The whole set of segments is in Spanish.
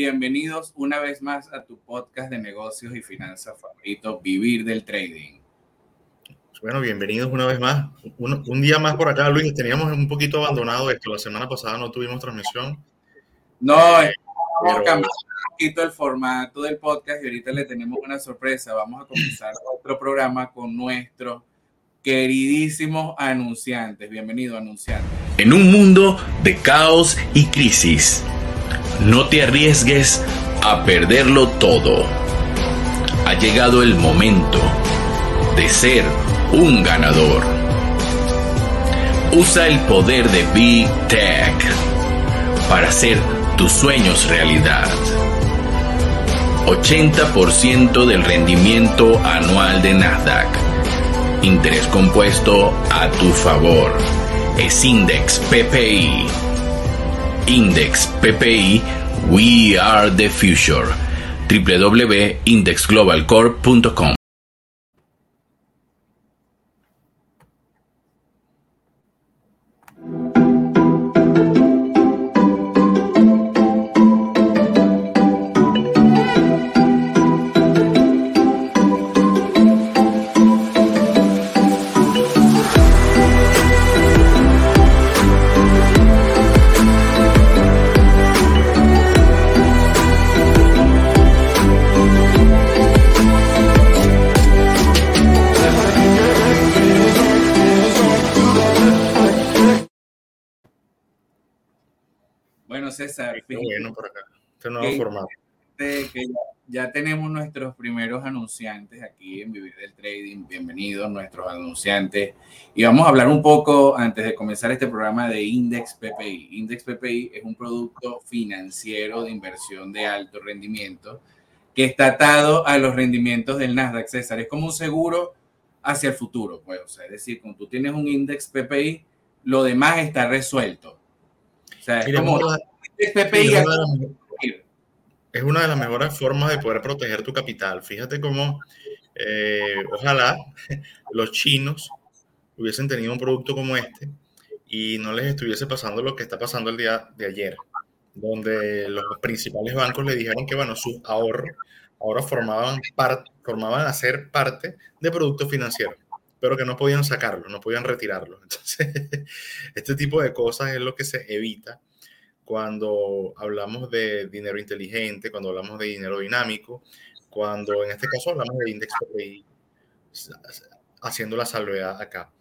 Bienvenidos una vez más a tu podcast de negocios y finanzas favorito, Vivir del Trading. Bueno, bienvenidos una vez más. Un, día más por acá, Luis. Teníamos un poquito abandonado esto. La semana pasada no tuvimos transmisión. No, eh, vamos a cambiar un poquito el formato del podcast y ahorita le tenemos una sorpresa. Vamos a comenzar otro programa con nuestros queridísimos anunciantes. Bienvenido, anunciantes. En un mundo de caos y crisis, no te arriesgues a perderlo todo. Ha llegado el momento de ser un ganador. Usa el poder de Big Tech para hacer tus sueños realidad. 80% del rendimiento anual de Nasdaq. Interés compuesto a tu favor. Es Index PPI. Index PPI, We Are the Future. www.indexglobalcorp.com César. bueno por acá, este nuevo formato. Que ya, tenemos nuestros primeros anunciantes aquí en Vivir del Trading. Bienvenidos nuestros anunciantes. Y vamos a hablar un poco, antes de comenzar este programa, de Index PPI. Index PPI es un producto financiero de inversión de alto rendimiento que está atado a los rendimientos del Nasdaq, César. Es como un seguro hacia el futuro, pues. O sea, es decir, cuando tú tienes un Index PPI, lo demás está resuelto. O sea, es como es una de las mejores formas de poder proteger tu capital. Fíjate cómo, eh, ojalá los chinos hubiesen tenido un producto como este y no les estuviese pasando lo que está pasando el día de ayer, donde los principales bancos le dijeron que, bueno, sus ahorros ahora formaban, formaban a ser parte de productos financieros, pero que no podían sacarlo, no podían retirarlo. Entonces, este tipo de cosas es lo que se evita cuando hablamos de dinero inteligente, cuando hablamos de dinero dinámico, cuando en este caso hablamos de index PPI, haciendo la salvedad acá.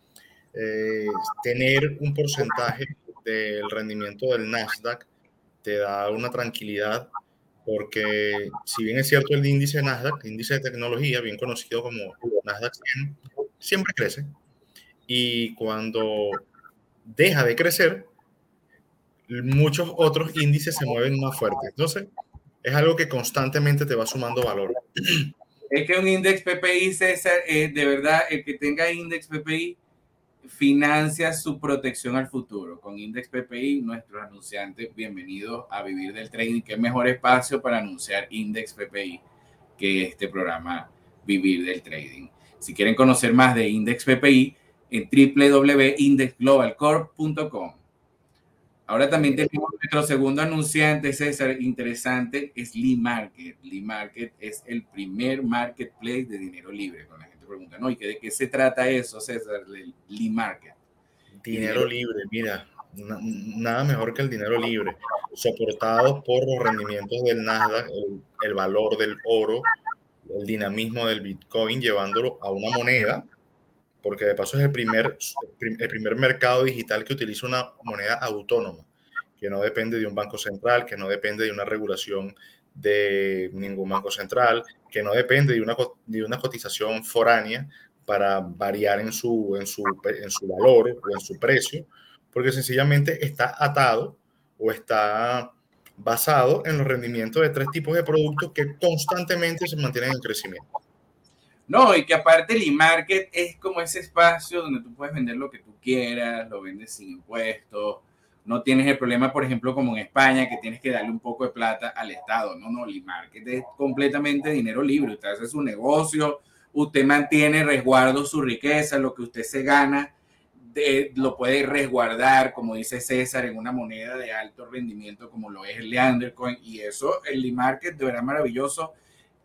Eh, tener un porcentaje del rendimiento del Nasdaq te da una tranquilidad porque si bien es cierto el índice Nasdaq, índice de tecnología, bien conocido como Nasdaq 100, siempre crece y cuando deja de crecer, muchos otros índices se mueven más fuerte. Entonces, es algo que constantemente te va sumando valor. Es que un índice PPI, César, es de verdad, el que tenga índice PPI financia su protección al futuro. Con Index PPI, nuestros anunciantes, bienvenidos a Vivir del Trading. Qué mejor espacio para anunciar Index PPI que este programa Vivir del Trading. Si quieren conocer más de Index PPI, en www.indexglobalcorp.com. Ahora también tenemos nuestro segundo anunciante, César, interesante, es Lee Market. Lee Market es el primer marketplace de dinero libre. Cuando la gente pregunta, ¿no? ¿Y de qué se trata eso, César, Lee Market? Dinero, libre, mira, nada mejor que el dinero libre, soportado por los rendimientos del Nasdaq, el, valor del oro, el dinamismo del Bitcoin, llevándolo a una moneda porque de paso es el primer, el primer mercado digital que utiliza una moneda autónoma, que no depende de un banco central, que no depende de una regulación de ningún banco central, que no depende de una, de una cotización foránea para variar en su, en, su, en su valor o en su precio, porque sencillamente está atado o está basado en los rendimientos de tres tipos de productos que constantemente se mantienen en crecimiento. No, y que aparte el e-market es como ese espacio donde tú puedes vender lo que tú quieras, lo vendes sin impuestos, no tienes el problema, por ejemplo, como en España, que tienes que darle un poco de plata al Estado. No, no, el e-market es completamente dinero libre. Usted hace su negocio, usted mantiene resguardo su riqueza, lo que usted se gana lo puede resguardar, como dice César, en una moneda de alto rendimiento como lo es el Leandercoin. Y eso, el e-market, de verdad maravilloso.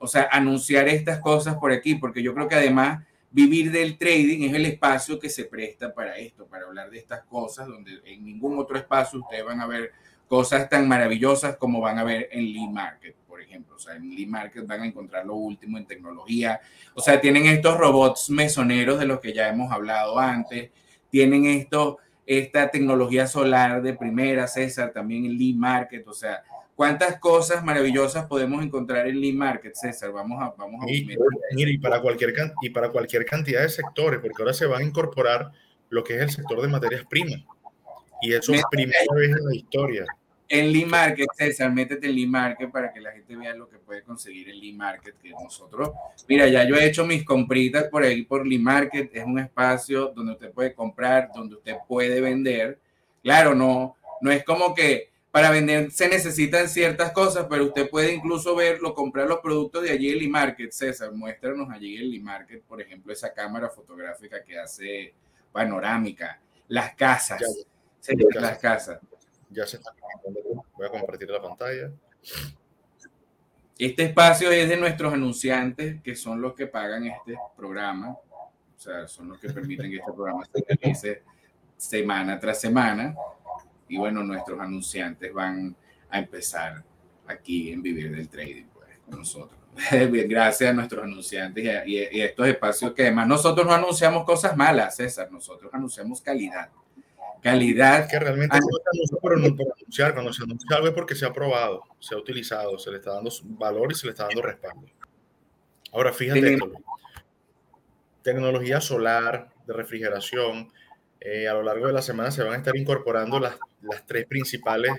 O sea, anunciar estas cosas por aquí, porque yo creo que además vivir del trading es el espacio que se presta para esto, para hablar de estas cosas, donde en ningún otro espacio ustedes van a ver cosas tan maravillosas como van a ver en Lee Market, por ejemplo. O sea, en Lee Market van a encontrar lo último en tecnología. O sea, tienen estos robots mesoneros de los que ya hemos hablado antes. Tienen esto, esta tecnología solar de primera, César, también en Lee Market. O sea, ¿Cuántas cosas maravillosas podemos encontrar en Lean Market, César? Vamos a... Vamos a y, y, para cualquier, y para cualquier cantidad de sectores, porque ahora se va a incorporar lo que es el sector de materias primas. Y eso es primera vez en la historia. En Lean Market, César, métete en Lean Market para que la gente vea lo que puede conseguir en Lean Market, que nosotros, mira, ya yo he hecho mis compritas por ahí por Lean Market, es un espacio donde usted puede comprar, donde usted puede vender. Claro, no, no es como que para vender se necesitan ciertas cosas, pero usted puede incluso verlo, comprar los productos de allí en e-market. César, muéstranos allí en e-market, por ejemplo, esa cámara fotográfica que hace panorámica, las casas. Ya, las casas. Ya se está Voy a compartir la pantalla. Este espacio es de nuestros anunciantes, que son los que pagan este programa. O sea, son los que permiten que este programa se realice semana tras semana y bueno, nuestros anunciantes van a empezar aquí en Vivir del Trading, pues, con nosotros. Gracias a nuestros anunciantes y, estos espacios que además nosotros no anunciamos cosas malas, César, nosotros anunciamos calidad. Calidad. Que realmente no se por, anunciar, cuando se anuncia algo es porque se ha probado, se ha utilizado, se le está dando valor y se le está dando respaldo. Ahora, fíjate esto, tecnología solar, de refrigeración, eh, a lo largo de la semana se van a estar incorporando las, las tres principales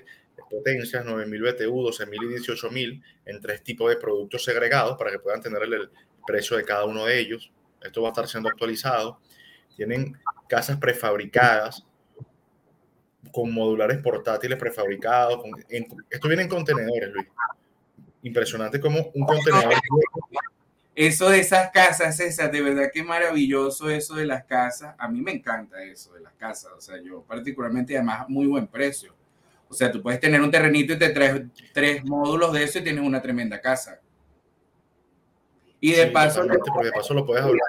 potencias, 9000 BTU, 12000 y 18000, en tres tipos de productos segregados para que puedan tener el, precio de cada uno de ellos. Esto va a estar siendo actualizado. Tienen casas prefabricadas con modulares portátiles prefabricados. esto viene en contenedores, Luis. Impresionante como un contenedor eso de esas casas, esas, de verdad que maravilloso eso de las casas. A mí me encanta eso de las casas. O sea, yo particularmente, además, muy buen precio. O sea, tú puedes tener un terrenito y te traes tres módulos de eso y tienes una tremenda casa. Y de paso. de paso lo puedes hablar.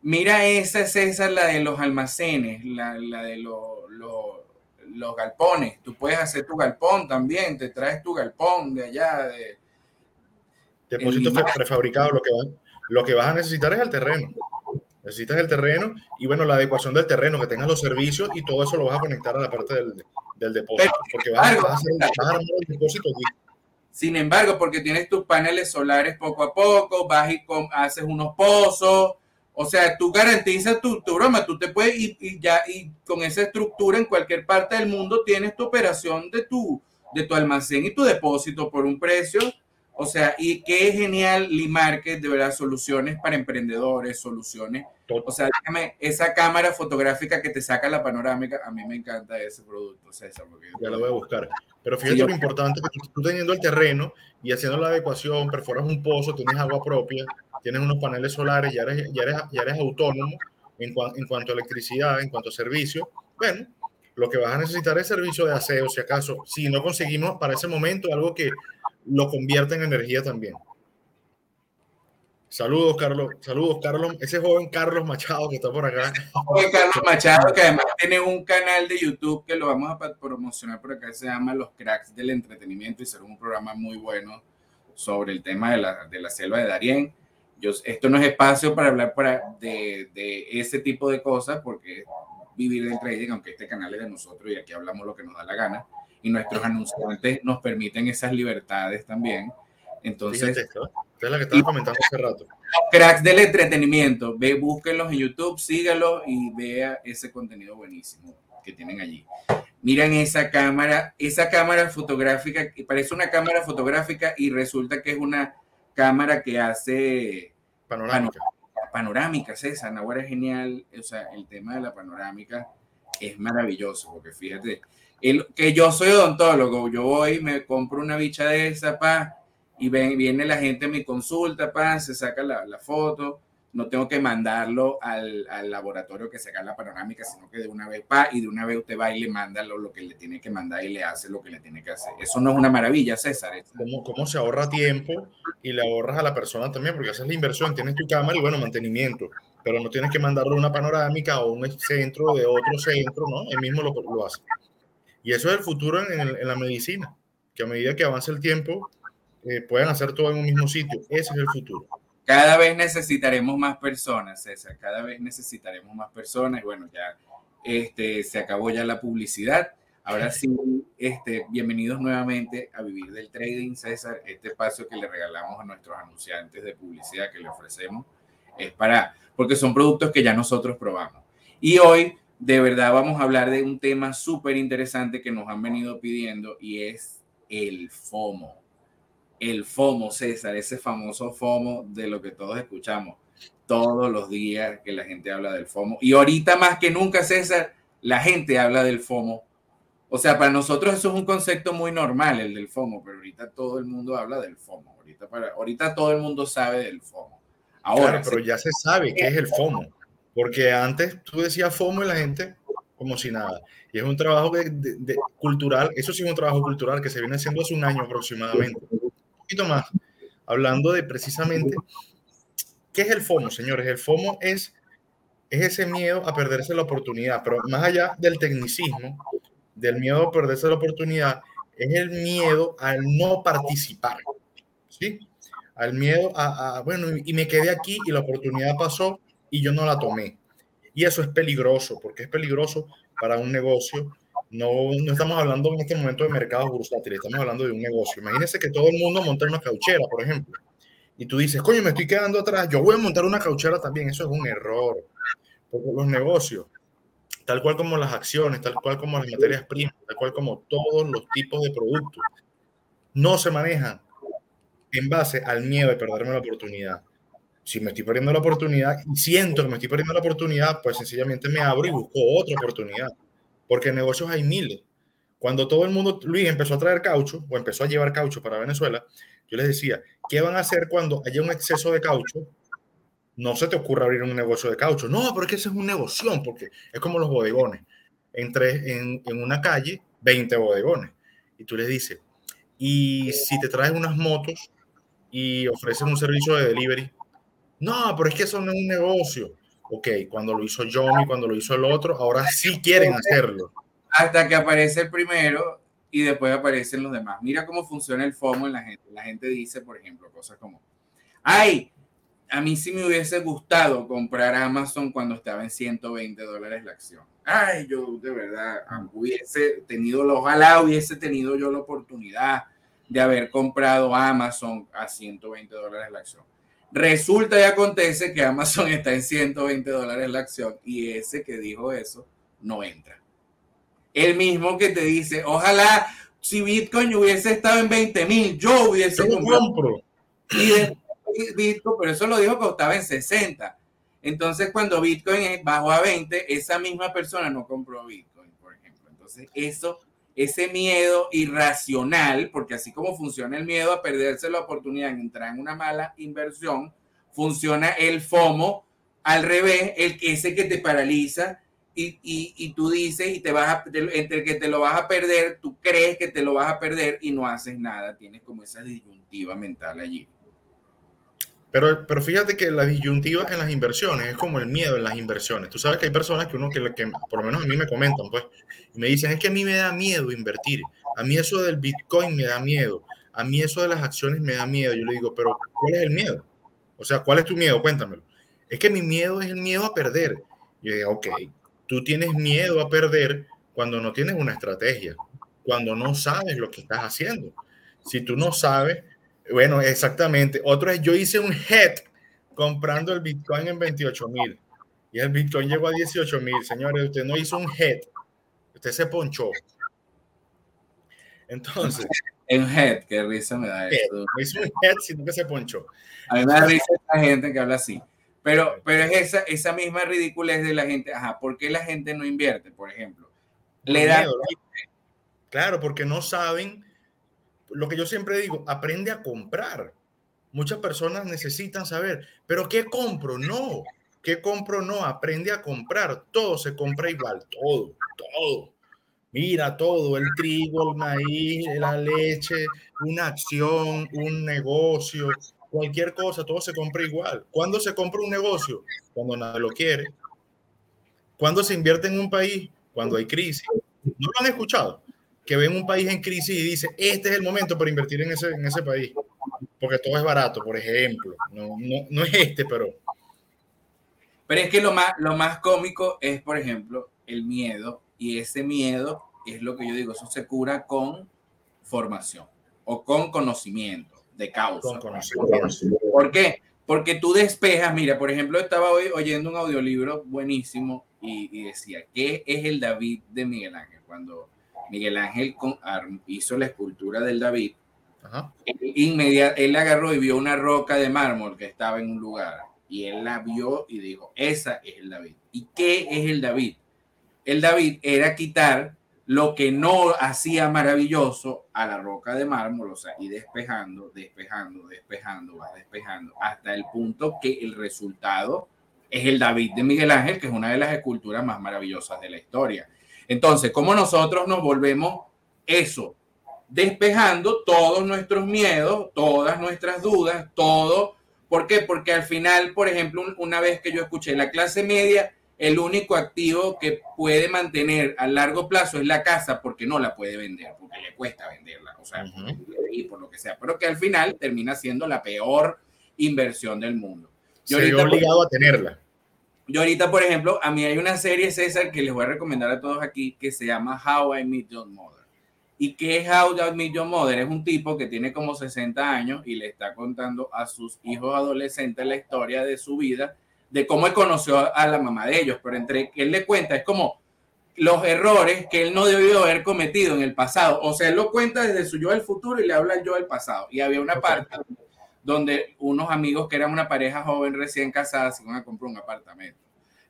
Mira, esa es esa, la de los almacenes, la, de los, los galpones. Tú puedes hacer tu galpón también, te traes tu galpón de allá, de Depósitos prefabricados, lo que, lo que vas a necesitar es el terreno. Necesitas el terreno y bueno, la adecuación del terreno, que tengas los servicios y todo eso lo vas a conectar a la parte del, del depósito. porque vas, a hacer, el depósito Sin embargo, porque tienes tus paneles solares poco a poco, vas y haces unos pozos, o sea, tú garantizas tu, tu broma, tú te puedes y, y, ya y con esa estructura en cualquier parte del mundo tienes tu operación de tu de tu almacén y tu depósito por un precio o sea, y qué genial Market, de verdad, soluciones para emprendedores, soluciones. O sea, déjame, esa cámara fotográfica que te saca la panorámica, a mí me encanta ese producto, César. Porque ya lo voy a buscar. Pero fíjate lo importante que tú, teniendo el terreno y haciendo la adecuación, perforas un pozo, tienes agua propia, tienes unos paneles solares, ya eres, ya eres, ya eres autónomo en, en cuanto a electricidad, en cuanto a servicio. Bueno, lo que vas a necesitar es servicio de aseo, si acaso, si no conseguimos para ese momento algo que lo convierte en energía también. Saludos, Carlos. Saludos, Carlos. Ese joven Carlos Machado que está por acá. Joven Carlos Machado, que además tiene un canal de YouTube que lo vamos a promocionar por acá, se llama Los Cracks del Entretenimiento y será un programa muy bueno sobre el tema de la, de la selva de Darién. Yo, esto no es espacio para hablar para, de, de, ese tipo de cosas, porque vivir del trading, aunque este canal es de nosotros y aquí hablamos lo que nos da la gana y nuestros anunciantes nos permiten esas libertades también. Entonces, es la que estaba comentando hace rato. Cracks del entretenimiento, ve, búsquenlos en YouTube, sígalos y vea ese contenido buenísimo que tienen allí. Miren esa cámara, esa cámara fotográfica, parece una cámara fotográfica y resulta que es una cámara que hace panorámica. Panorámica, César, ahora es genial, o sea, el tema de la panorámica es maravilloso, porque fíjate, el, que yo soy odontólogo, yo voy, me compro una bicha de esa, pa, y ven, viene la gente mi consulta, pa, se saca la, la foto, no tengo que mandarlo al, al, laboratorio que se haga la panorámica, sino que de una vez va y de una vez usted va y le manda lo, lo, que le tiene que mandar y le hace lo que le tiene que hacer. Eso no es una maravilla, César. ¿Cómo, cómo se ahorra tiempo y le ahorras a la persona también? Porque haces la inversión, tienes tu cámara y bueno, mantenimiento, pero no tienes que mandarle una panorámica o un centro de otro centro, ¿no? Él mismo lo, lo hace. Y eso es el futuro en, la medicina, que a medida que avance el tiempo, eh, puedan hacer todo en un mismo sitio. Ese es el futuro. Cada vez necesitaremos más personas, César, cada vez necesitaremos más personas. Bueno, ya este, se acabó ya la publicidad. Ahora sí, este, bienvenidos nuevamente a Vivir del Trading, César. Este espacio que le regalamos a nuestros anunciantes de publicidad que le ofrecemos es para, porque son productos que ya nosotros probamos. Y hoy, de verdad, vamos a hablar de un tema súper interesante que nos han venido pidiendo y es el FOMO el FOMO, César, ese famoso FOMO de lo que todos escuchamos todos los días que la gente habla del FOMO. Y ahorita más que nunca, César, la gente habla del FOMO. O sea, para nosotros eso es un concepto muy normal, el del FOMO, pero ahorita todo el mundo habla del FOMO. Ahorita, para, ahorita todo el mundo sabe del FOMO. Ahora, pero ya se sabe qué es el FOMO, porque antes tú decías FOMO y la gente como si nada. Y es un trabajo cultural, eso sí es un trabajo cultural que se viene haciendo hace un año aproximadamente poquito más, hablando de precisamente qué es el FOMO, señores. El FOMO es, es ese miedo a perderse la oportunidad, pero más allá del tecnicismo, del miedo a perderse la oportunidad, es el miedo al no participar, ¿sí? Al miedo a, a, bueno, y me quedé aquí y la oportunidad pasó y yo no la tomé. Y eso es peligroso, porque es peligroso para un negocio, no, no estamos hablando en este momento de mercados bursátiles, estamos hablando de un negocio. Imagínense que todo el mundo monta una cauchera, por ejemplo, y tú dices, coño, me estoy quedando atrás, yo voy a montar una cauchera también. Eso es un error. Porque los negocios, tal cual como las acciones, tal cual como las materias primas, tal cual como todos los tipos de productos, no se manejan en base al miedo de perderme la oportunidad. Si me estoy perdiendo la oportunidad y siento que me estoy perdiendo la oportunidad, pues sencillamente me abro y busco otra oportunidad porque negocios hay miles. Cuando todo el mundo, Luis, empezó a traer caucho o empezó a llevar caucho para Venezuela, yo les decía, ¿qué van a hacer cuando haya un exceso de caucho? No se te ocurra abrir un negocio de caucho. No, porque ese es un negocio, porque es como los bodegones. Entre en, en una calle, 20 bodegones. Y tú les dices, y si te traes unas motos y ofreces un servicio de delivery, no, pero es que eso no es un negocio ok, cuando lo hizo Johnny, cuando lo hizo el otro, ahora sí quieren hacerlo. Hasta que aparece el primero y después aparecen los demás. Mira cómo funciona el FOMO en la gente. La gente dice, por ejemplo, cosas como, ay, a mí sí me hubiese gustado comprar Amazon cuando estaba en 120 dólares la acción. Ay, yo de verdad hubiese tenido, ojalá hubiese tenido yo la oportunidad de haber comprado Amazon a 120 dólares la acción. Resulta y acontece que Amazon está en 120 dólares la acción y ese que dijo eso no entra. El mismo que te dice, ojalá si Bitcoin hubiese estado en 20 mil, yo hubiese comprado. Y Bitcoin, pero eso lo dijo que estaba en 60. Entonces, cuando Bitcoin bajó a 20, esa misma persona no compró Bitcoin, por ejemplo. Entonces, eso ese miedo irracional, porque así como funciona el miedo a perderse la oportunidad de entrar en una mala inversión, funciona el FOMO al revés, el, ese que te paraliza y, y, tú dices y te vas a, entre que te lo vas a perder, tú crees que te lo vas a perder y no haces nada, tienes como esa disyuntiva mental allí. Pero, pero fíjate que la disyuntiva en las inversiones es como el miedo en las inversiones. Tú sabes que hay personas que uno que, que por lo menos a mí me comentan, pues, y me dicen, es que a mí me da miedo invertir. A mí eso del Bitcoin me da miedo. A mí eso de las acciones me da miedo. Yo le digo, pero ¿cuál es el miedo? O sea, ¿cuál es tu miedo? Cuéntamelo. Es que mi miedo es el miedo a perder. Yo digo, ok, tú tienes miedo a perder cuando no tienes una estrategia, cuando no sabes lo que estás haciendo. Si tú no sabes, bueno, exactamente. Otro es, yo hice un head comprando el Bitcoin en 28 mil y el Bitcoin llegó a 18 mil. Señores, usted no hizo un head, usted se ponchó. Entonces. En head, qué risa me da eso. No hizo un head, sino que se ponchó. A mí me da risa gente que habla así. Pero, pero es esa, esa misma ridiculez de la gente. Ajá, ¿por qué la gente no invierte, por ejemplo? Le da. Claro, porque no saben lo que yo siempre digo, aprende a comprar. Muchas personas necesitan saber, pero ¿qué compro? No, ¿qué compro? No, aprende a comprar. Todo se compra igual, todo, todo. Mira todo, el trigo, el maíz, la leche, una acción, un negocio, cualquier cosa, todo se compra igual. ¿Cuándo se compra un negocio? Cuando nadie lo quiere. ¿Cuándo se invierte en un país? Cuando hay crisis. ¿No lo han escuchado? Que ven un país en crisis y dice, este es el momento para invertir en ese, en ese país porque todo es barato, por ejemplo. No, no, es este, pero... Pero es que lo más, lo más cómico es, por ejemplo, el miedo, y ese miedo es lo que yo digo, eso se cura con formación o con conocimiento de causa. Con conocimiento. ¿Por qué? Porque tú despejas, mira, por ejemplo, estaba hoy oyendo un audiolibro buenísimo y, decía, ¿qué es el David de Miguel Ángel? Cuando Miguel Ángel hizo la escultura del David, Inmediat él agarró y vio una roca de mármol que estaba en un lugar y él la vio y dijo, esa es el David. ¿Y qué es el David? El David era quitar lo que no hacía maravilloso a la roca de mármol, o sea, y despejando, despejando, despejando, va despejando, hasta el punto que el resultado es el David de Miguel Ángel, que es una de las esculturas más maravillosas de la historia. Entonces, ¿cómo nosotros nos volvemos eso? despejando todos nuestros miedos, todas nuestras dudas, todo. ¿Por qué? Porque al final, por ejemplo, una vez que yo escuché la clase media, el único activo que puede mantener a largo plazo es la casa porque no la puede vender, porque le cuesta venderla, o sea, y por lo que sea, pero que al final termina siendo la peor inversión del mundo. Yo ahorita, obligado a tenerla. Yo ahorita, por ejemplo, a mí hay una serie, César, que les voy a recomendar a todos aquí, que se llama How I Meet Your Mother. ¿Y qué es How I Meet Your Mother? Es un tipo que tiene como 60 años y le está contando a sus hijos adolescentes la historia de su vida, de cómo él conoció a la mamá de ellos, pero entre que él le cuenta es como los errores que él no debió haber cometido en el pasado. O sea, él lo cuenta desde su yo del futuro y le habla al yo del pasado. Y había una parte donde unos amigos que eran una pareja joven recién casada se iban a comprar un apartamento.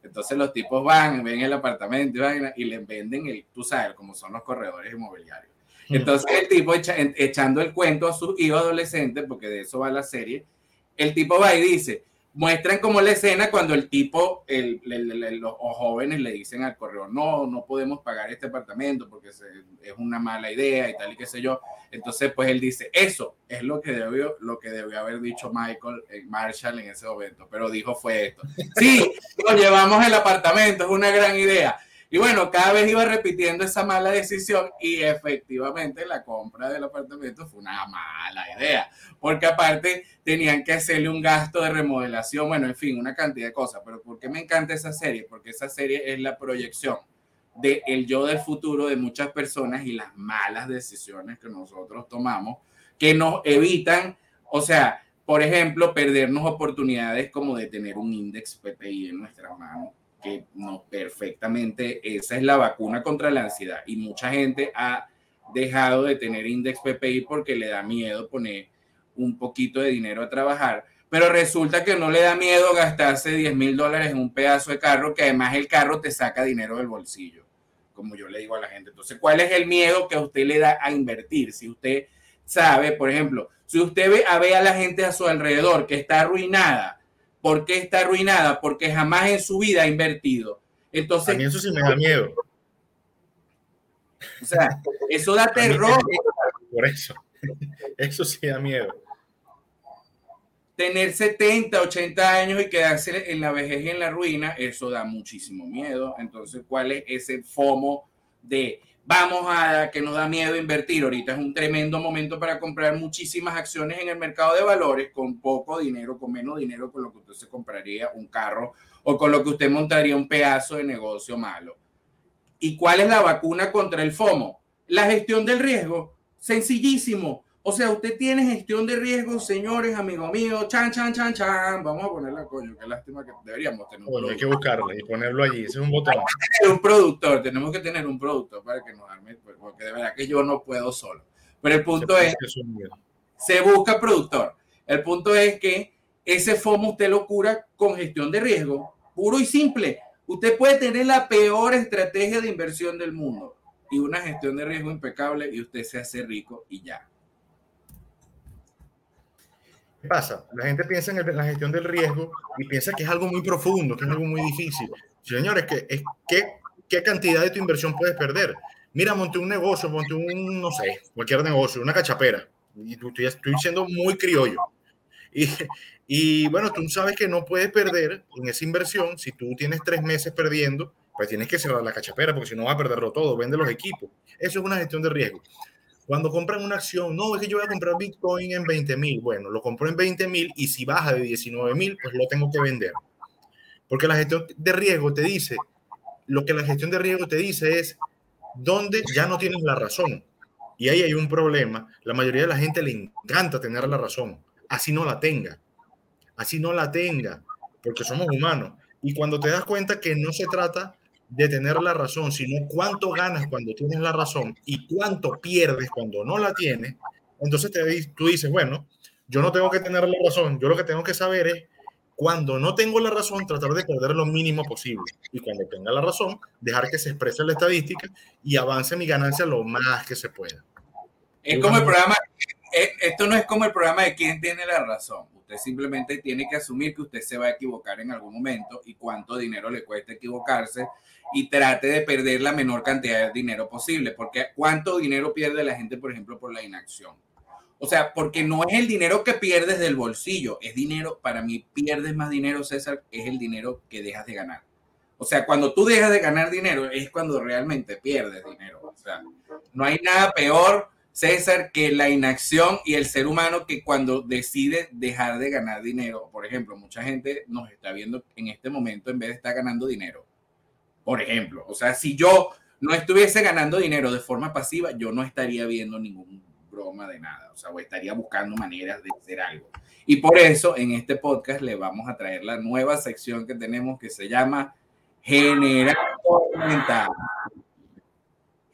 Entonces los tipos van, ven el apartamento y, y le venden el, tú sabes, como son los corredores inmobiliarios entonces el tipo echando el cuento a su hijo adolescente, porque de eso va la serie, el tipo va y dice, muestran como la escena cuando el tipo, el, los jóvenes le dicen al correo, no, no podemos pagar este apartamento porque es una mala idea y tal y qué sé yo. Entonces, pues él dice, eso es lo que debió, lo que debió haber dicho Michael eh, Marshall en ese momento, pero dijo fue esto. Sí, nos llevamos el apartamento, es una gran idea. Y bueno, cada vez iba repitiendo esa mala decisión y efectivamente la compra del apartamento fue una mala idea, porque aparte tenían que hacerle un gasto de remodelación, bueno, en fin, una cantidad de cosas. Pero ¿por qué me encanta esa serie? Porque esa serie es la proyección del el yo del futuro de muchas personas y las malas decisiones que nosotros tomamos que nos evitan, o sea, por ejemplo, perdernos oportunidades como de tener un índice PPI en nuestras no perfectamente esa es la vacuna contra la ansiedad y mucha gente ha dejado de tener index PPI porque le da miedo poner un poquito de dinero a trabajar, pero resulta que no le da miedo gastarse 10 mil dólares en un pedazo de carro que además el carro te saca dinero del bolsillo, como yo le digo a la gente. Entonces, ¿cuál es el miedo que usted le da a invertir? Si usted sabe, por ejemplo, si usted ve a, ve a la gente a su alrededor que está arruinada, ¿Por qué está arruinada? Porque jamás en su vida ha invertido. Entonces, a mí eso sí me da miedo. O sea, eso da terror. Por eso. Eso sí da miedo. Tener 70, 80 años y quedarse en la vejez y en la ruina, eso da muchísimo miedo. Entonces, ¿cuál es ese FOMO de vamos a que nos da miedo invertir. Ahorita es un tremendo momento para comprar muchísimas acciones en el mercado de valores con poco dinero, con menos dinero, con lo que usted se compraría un carro o con lo que usted montaría un pedazo de negocio malo. ¿Y cuál es la vacuna contra el FOMO? La gestión del riesgo. Sencillísimo. O sea, usted tiene gestión de riesgos, señores, amigo mío, chan, chan, chan, chan. Vamos a ponerla, coño, qué lástima que deberíamos tener. Bueno, hay que buscarla y ponerlo allí, ese es un botón. un productor, tenemos que tener un productor para que nos arme, pues, porque de verdad que yo no puedo solo. Pero el punto es, se busca productor. El punto es que ese FOMO usted lo cura con gestión de riesgo, puro y simple. Usted puede tener la peor estrategia de inversión del mundo y una gestión de riesgo impecable y usted se hace rico y ya. Pasa? La gente piensa en, la gestión del riesgo y piensa que es algo muy profundo, que es algo muy difícil. Señores, que, es, que, ¿qué cantidad de tu inversión puedes perder? Mira, monté un negocio, monté un, no sé, cualquier negocio, una cachapera. Y estoy, estoy siendo muy criollo. Y, y bueno, tú sabes que no puedes perder en esa inversión. Si tú tienes tres meses perdiendo, pues tienes que cerrar la cachapera, porque si no vas a perderlo todo. Vende los equipos. Eso es una gestión de riesgo. Cuando compran una acción, no, es que yo voy a comprar Bitcoin en 20 mil. Bueno, lo compro en 20 mil y si baja de 19 mil, pues lo tengo que vender. Porque la gestión de riesgo te dice, lo que la gestión de riesgo te dice es dónde ya no tienes la razón. Y ahí hay un problema. La mayoría de la gente le encanta tener la razón. Así no la tenga. Así no la tenga. Porque somos humanos. Y cuando te das cuenta que no se trata de tener la razón, sino cuánto ganas cuando tienes la razón y cuánto pierdes cuando no la tienes, entonces te, tú dices, bueno, yo no tengo que tener la razón, yo lo que tengo que saber es cuando no tengo la razón, tratar de perder lo mínimo posible. Y cuando tenga la razón, dejar que se exprese la estadística y avance mi ganancia lo más que se pueda. Es como el programa, eh, esto no es como el programa de quién tiene la razón. Usted simplemente tiene que asumir que usted se va a equivocar en algún momento y cuánto dinero le cuesta equivocarse y trate de perder la menor cantidad de dinero posible, porque cuánto dinero pierde la gente, por ejemplo, por la inacción. O sea, porque no es el dinero que pierdes del bolsillo, es dinero, para mí pierdes más dinero, César, es el dinero que dejas de ganar. O sea, cuando tú dejas de ganar dinero es cuando realmente pierdes dinero. O sea, no hay nada peor César, que la inacción y el ser humano que cuando decide dejar de ganar dinero, por ejemplo, mucha gente nos está viendo en este momento en vez de estar ganando dinero. Por ejemplo, o sea, si yo no estuviese ganando dinero de forma pasiva, yo no estaría viendo ningún broma de nada, o sea, o estaría buscando maneras de hacer algo. Y por eso en este podcast le vamos a traer la nueva sección que tenemos que se llama Generar Renta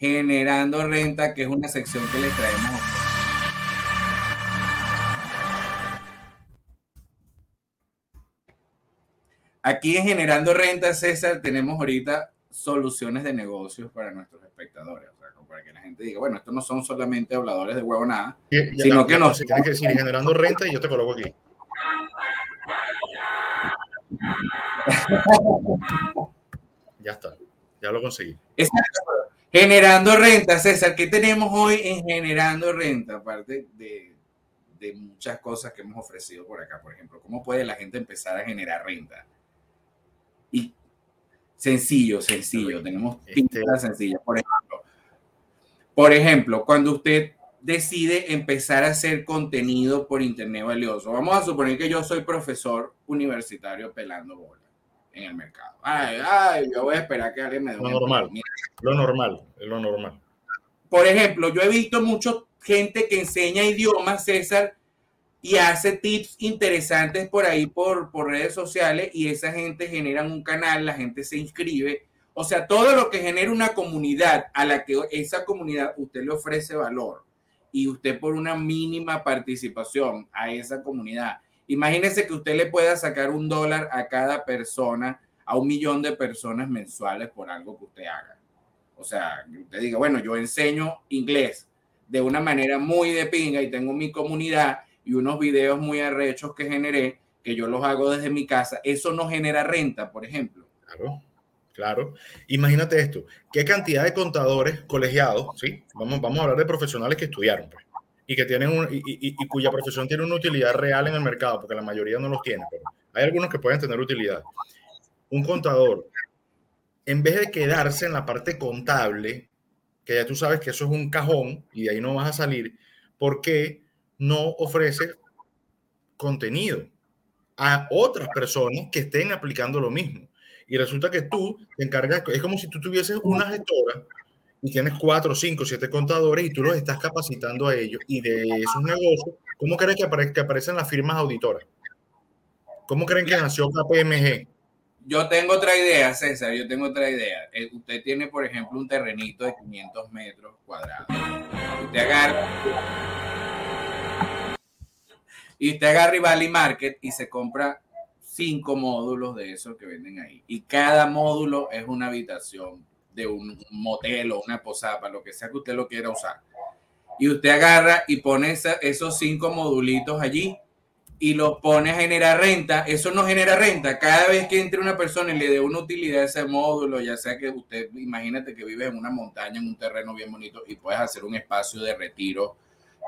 generando renta, que es una sección que les traemos. Aquí en Generando Renta, César, tenemos ahorita soluciones de negocios para nuestros espectadores. O sea, para que la gente diga, bueno, estos no son solamente habladores de huevo nada, sino que no. Se tiene que decir generando renta y yo te coloco aquí. ya está, ya lo conseguí. Exacto. Generando renta, César, ¿qué tenemos hoy en Generando Renta? Aparte de, muchas cosas que hemos ofrecido por acá, por ejemplo, ¿cómo puede la gente empezar a generar renta? Y sencillo, sencillo, tenemos este... sencillas. Por ejemplo, por ejemplo, cuando usted decide empezar a hacer contenido por internet valioso, vamos a suponer que yo soy profesor universitario pelando bolas en el mercado. Ay, ay, yo voy a esperar que alguien me dé Lo normal, lo normal, es lo normal. Por ejemplo, yo he visto mucha gente que enseña idiomas, César, y hace tips interesantes por ahí por, por redes sociales y esa gente genera un canal, la gente se inscribe. O sea, todo lo que genera una comunidad a la que esa comunidad usted le ofrece valor y usted por una mínima participación a esa comunidad Imagínese que usted le pueda sacar un dólar a cada persona, a un millón de personas mensuales por algo que usted haga. O sea, usted diga, bueno, yo enseño inglés de una manera muy de pinga y tengo mi comunidad y unos videos muy arrechos que generé, que yo los hago desde mi casa. Eso no genera renta, por ejemplo. Claro. Claro. Imagínate esto, ¿qué cantidad de contadores colegiados, sí? Vamos, vamos a hablar de profesionales que estudiaron, pues, y que tienen un, y, cuya profesión tiene una utilidad real en el mercado, porque la mayoría no los tiene, pero hay algunos que pueden tener utilidad. Un contador, en vez de quedarse en la parte contable, que ya tú sabes que eso es un cajón y de ahí no vas a salir, ¿por qué no ofrece contenido a otras personas que estén aplicando lo mismo? Y resulta que tú te encargas, es como si tú tuvieses una gestora y tienes cuatro, cinco, siete contadores y tú los estás capacitando a ellos y de esos negocios, ¿cómo creen que, que aparecen las firmas auditoras? ¿Cómo creen que nació KPMG? Yo tengo otra idea, César, yo tengo otra idea. Eh, usted tiene, por ejemplo, un terrenito de 500 metros cuadrados. Usted agarra y usted agarra Valley Market y se compra cinco módulos de esos que venden ahí. Y cada módulo es una habitación de un motel o una posada, para lo que sea que usted lo quiera usar. Y usted agarra y pone esos cinco modulitos allí y lo pones a generar renta, eso no genera renta. Cada vez que entre una persona y le dé una utilidad a ese módulo, ya sea que usted, imagínate que vive en una montaña, en un terreno bien bonito y puedes hacer un espacio de retiro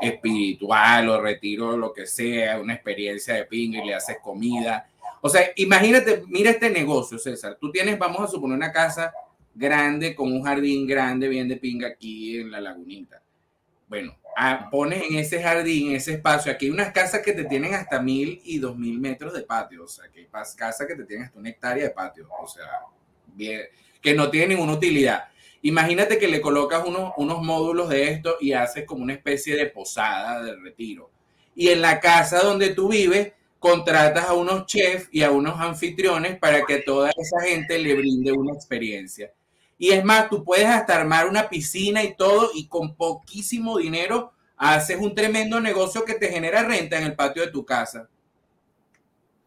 espiritual o retiro lo que sea, una experiencia de ping y le haces comida. O sea, imagínate, mira este negocio, César. Tú tienes, vamos a suponer, una casa grande con un jardín grande bien de pinga aquí en la lagunita. Bueno, Ah, pones en ese jardín, ese espacio, aquí hay unas casas que te tienen hasta mil y dos mil metros de patio, o sea, que hay casas que te tienen hasta una hectárea de patio, o sea, bien, que no tienen ninguna utilidad. Imagínate que le colocas unos módulos de esto y haces como una especie de posada de retiro. Y en la casa donde tú vives, contratas a unos chefs y a unos anfitriones para que toda esa gente le brinde una experiencia. Y es más, tú puedes hasta armar una piscina y todo y con poquísimo dinero haces un tremendo negocio que te genera renta en el patio de tu casa.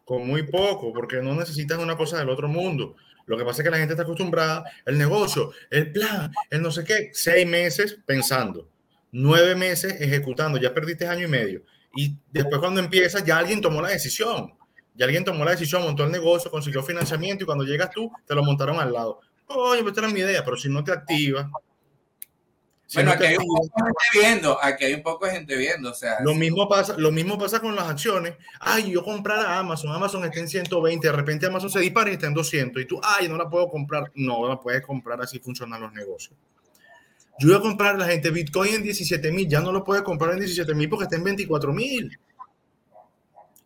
Con muy poco, porque no necesitas una cosa del otro mundo. Lo que pasa es que la gente está acostumbrada, el negocio, el plan, el no sé qué, seis meses pensando, nueve meses ejecutando, ya perdiste año y medio. Y después cuando empiezas, ya alguien tomó la decisión. Ya alguien tomó la decisión, montó el negocio, consiguió financiamiento y cuando llegas tú, te lo montaron al lado oye, pues esta era mi idea, pero si no te activa. bueno, aquí hay un poco de gente viendo, aquí hay un poco de gente viendo, o sea. Lo mismo pasa, lo mismo pasa con las acciones. Ay, yo comprar a Amazon, Amazon está en 120, de repente Amazon se dispara y está en 200 y tú, ay, no la puedo comprar. No, la puedes comprar, así funcionan los negocios. Yo iba a comprar a la gente Bitcoin en 17 mil, ya no lo puedes comprar en 17 mil porque está en 24 mil.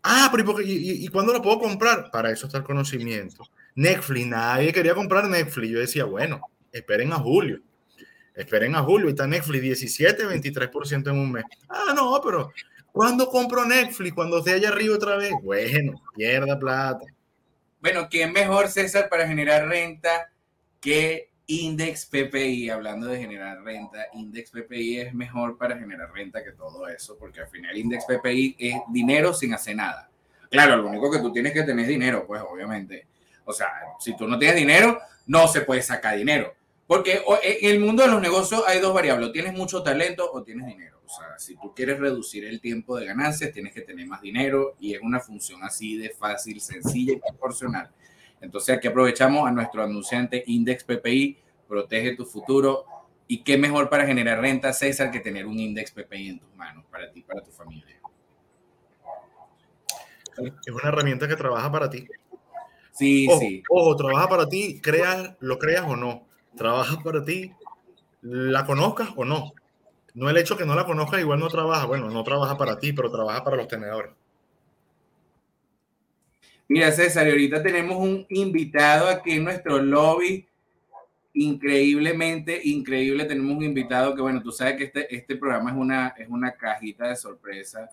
Ah, pero ¿y, y cuándo lo puedo comprar? Para eso está el conocimiento. Netflix, nadie quería comprar Netflix. Yo decía, bueno, esperen a julio. Esperen a julio. Está Netflix 17, 23% en un mes. Ah, no, pero ¿cuándo compro Netflix? Cuando esté allá arriba otra vez. Bueno, pierda plata. Bueno, ¿quién mejor, César, para generar renta que Index PPI? Hablando de generar renta, Index PPI es mejor para generar renta que todo eso, porque al final Index PPI es dinero sin hacer nada. Claro, lo único que tú tienes que tener es dinero, pues obviamente o sea, si tú no tienes dinero, no se puede sacar dinero. Porque en el mundo de los negocios hay dos variables, tienes mucho talento o tienes dinero. O sea, si tú quieres reducir el tiempo de ganancias, tienes que tener más dinero y es una función así de fácil, sencilla y proporcional. Entonces aquí aprovechamos a nuestro anunciante Index PPI, protege tu futuro. ¿Y qué mejor para generar renta, César, que tener un Index PPI en tus manos para ti, para tu familia? Es una herramienta que trabaja para ti. Sí, sí. Ojo, trabaja para ti, creas, lo creas o no. Trabaja para ti, la conozcas o no. No el hecho que no la conozcas, igual no trabaja. Bueno, no trabaja para ti, pero trabaja para los tenedores. Mira, César, ahorita tenemos un invitado aquí en nuestro lobby. Increíblemente, increíble. Tenemos un invitado que, bueno, tú sabes que este, este programa es una, es una cajita de sorpresa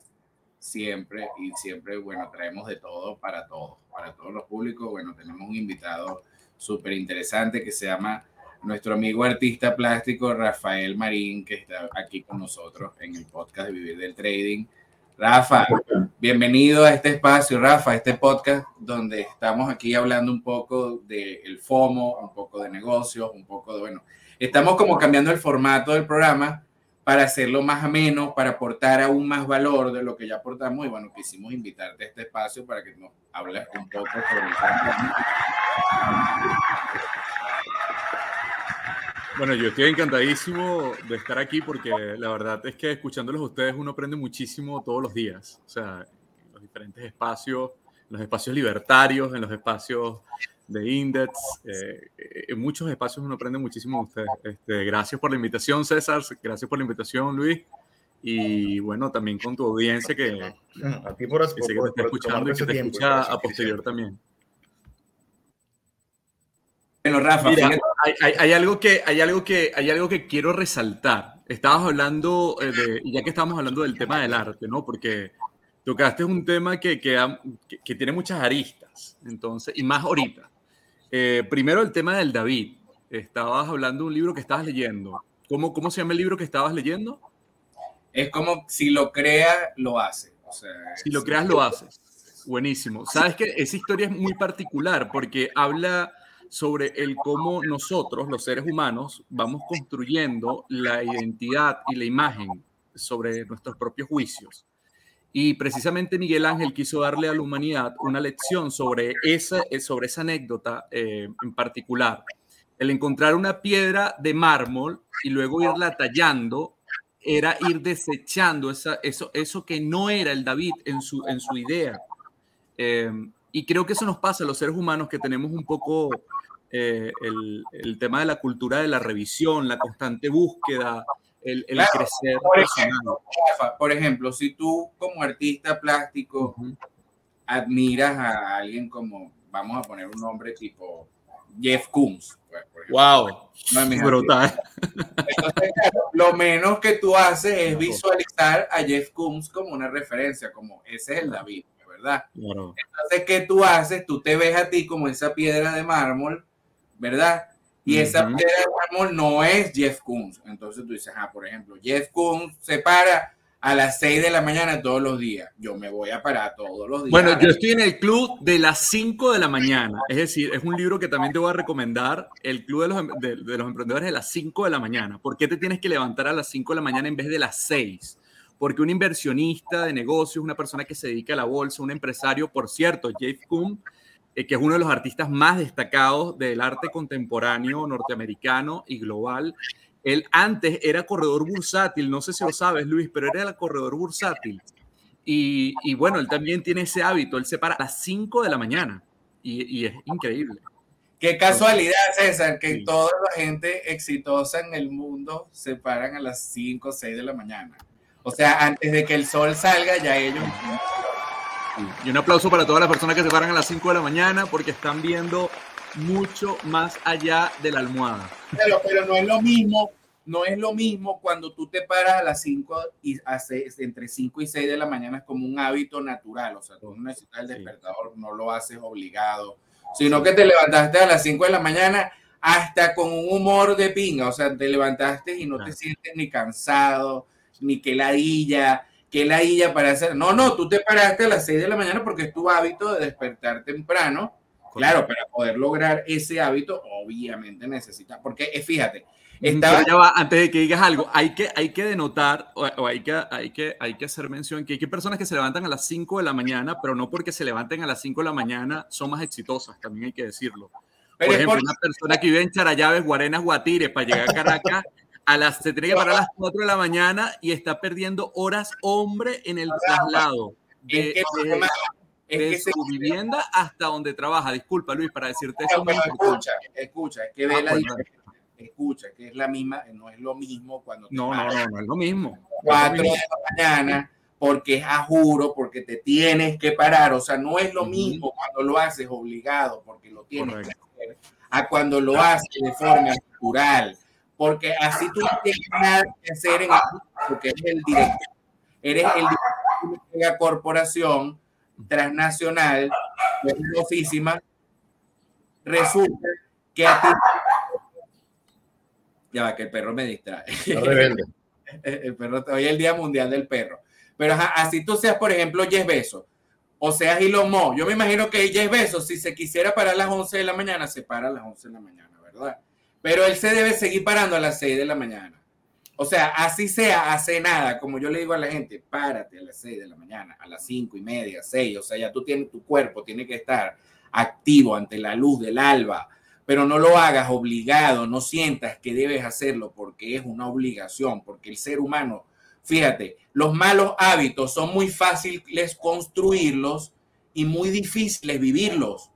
siempre y siempre, bueno, traemos de todo para todos, para todos los públicos. Bueno, tenemos un invitado súper interesante que se llama nuestro amigo artista plástico Rafael Marín, que está aquí con nosotros en el podcast de Vivir del Trading. Rafa, bienvenido a este espacio, Rafa, este podcast donde estamos aquí hablando un poco del FOMO, un poco de negocios, un poco de, bueno, estamos como cambiando el formato del programa para hacerlo más ameno, para aportar aún más valor de lo que ya aportamos. Y bueno, quisimos invitarte a este espacio para que nos hables un poco sobre Bueno, yo estoy encantadísimo de estar aquí porque la verdad es que escuchándolos a ustedes uno aprende muchísimo todos los días. O sea, los diferentes espacios, los espacios libertarios, en los espacios de Index. Eh, en muchos espacios uno aprende muchísimo de ustedes. Este, gracias por la invitación, César. Gracias por la invitación, Luis. Y bueno, también con tu audiencia que, a ti por, que, sé que te está escuchando y que te escucha a posterior también. Bueno, Rafa, hay, hay, algo que, hay, algo que, hay algo que quiero resaltar. Estabas hablando, eh, de, ya que estábamos hablando del tema del arte, ¿no? Porque tocaste un tema que, que, que tiene muchas aristas, entonces, y más ahorita. Eh, primero el tema del David. Estabas hablando de un libro que estabas leyendo. ¿Cómo, ¿Cómo se llama el libro que estabas leyendo? Es como si lo crea, lo hace. si lo creas, lo haces. Buenísimo. Sabes que esa historia es muy particular porque habla sobre el cómo nosotros, los seres humanos, vamos construyendo la identidad y la imagen sobre nuestros propios juicios. Y precisamente Miguel Ángel quiso darle a la humanidad una lección sobre esa, sobre esa anécdota eh, en particular. El encontrar una piedra de mármol y luego irla tallando era ir desechando esa, eso, eso que no era el David en su, en su idea. Eh, y creo que eso nos pasa a los seres humanos que tenemos un poco eh, el, el, tema de la cultura de la revisión, la constante búsqueda, el, el crecer. Por ejemplo, por ejemplo, si tú como artista plástico admiras a alguien como, vamos a poner un nombre tipo Jeff Koons. Pues, wow, no brutal. Entonces, lo menos que tú haces es visualizar a Jeff Koons como una referencia, como ese es el David, ¿verdad? Entonces, ¿qué tú haces? Tú te ves a ti como esa piedra de mármol, ¿verdad? Y esa piedra de mármol no es Jeff Koons. Entonces tú dices, ah, por ejemplo, Jeff Koons se para a las 6 de la mañana todos los días. Yo me voy a parar todos los días. Bueno, yo estoy en el club de las 5 de la mañana. Es decir, es un libro que también te voy a recomendar, el club de los, em, de, los emprendedores de las 5 de la mañana. ¿Por qué te tienes que levantar a las 5 de la mañana en vez de las 6? Porque un inversionista de negocios, una persona que se dedica a la bolsa, un empresario, por cierto, Jeff Koons, eh, que es uno de los artistas más destacados del arte contemporáneo norteamericano y global. Él antes era corredor bursátil, no sé si lo sabes, Luis, pero era el corredor bursátil. Y, y bueno, él también tiene ese hábito, él se para a las 5 de la mañana y, y, es increíble. Qué casualidad, César, que toda la gente exitosa en el mundo se paran a las 5 o 6 de la mañana. O sea, antes de que el sol salga, ya ellos y un aplauso para todas las personas que se paran a las 5 de la mañana porque están viendo mucho más allá de la almohada. Pero, pero no es lo mismo, no es lo mismo cuando tú te paras a las 5 y haces entre 5 y 6 de la mañana es como un hábito natural, o sea, tú no necesitas el despertador, no lo haces obligado, sino que te levantaste a las 5 de la mañana hasta con un humor de pinga, o sea, te levantaste y no te sientes ni cansado, ni que ladilla, que la illa para hacer. No, no, tú te paraste a las 6 de la mañana porque es tu hábito de despertar temprano. Claro, para poder lograr ese hábito, obviamente necesitas, porque eh, fíjate, estaba... va, antes de que digas algo, hay que, hay que denotar o, hay, que, hay, que, hay que hacer mención que hay personas que se levantan a las 5 de la mañana, pero no porque se levanten a las 5 de la mañana son más exitosas, también hay que decirlo. Por ejemplo, una persona que vive en Charayaves, Guarenas, Guatire, para llegar a Caracas, a las, se tiene que parar a las 4 de la mañana y está perdiendo horas hombre en el traslado de, su vivienda hasta donde trabaja. Disculpa, Luis, para decirte eso. escucha, escucha, es que ve ah, la Escucha, que es la misma, no es lo mismo cuando no, no, no, no es lo mismo. 4 de la mañana, porque es a juro, porque te tienes que parar. O sea, no es lo mismo cuando lo haces obligado, porque lo tienes que hacer, a cuando lo haces de forma natural porque así tú no tienes nada que hacer en el, porque eres el director, eres el director de una corporación transnacional, oficina, resulta que a ti ya va, que el perro me distrae. el perro, hoy es el Día Mundial del Perro. Pero así tú seas, por ejemplo, Jeff Bezos, o seas Elon Musk. Yo me imagino que Jeff Bezos, si se quisiera parar a las 11 de la mañana, se para a las 11 de la mañana, ¿verdad? Pero él se debe seguir parando a las 6 de la mañana. O sea, así sea, hace nada, como yo le digo a la gente, párate a las 6 de la mañana, a las 5 y media, 6, o sea, ya tú tienes, tu cuerpo tiene que estar activo ante la luz del alba, pero no lo hagas obligado, no sientas que debes hacerlo porque es una obligación, porque el ser humano, fíjate, los malos hábitos son muy fáciles construirlos y muy difíciles vivirlos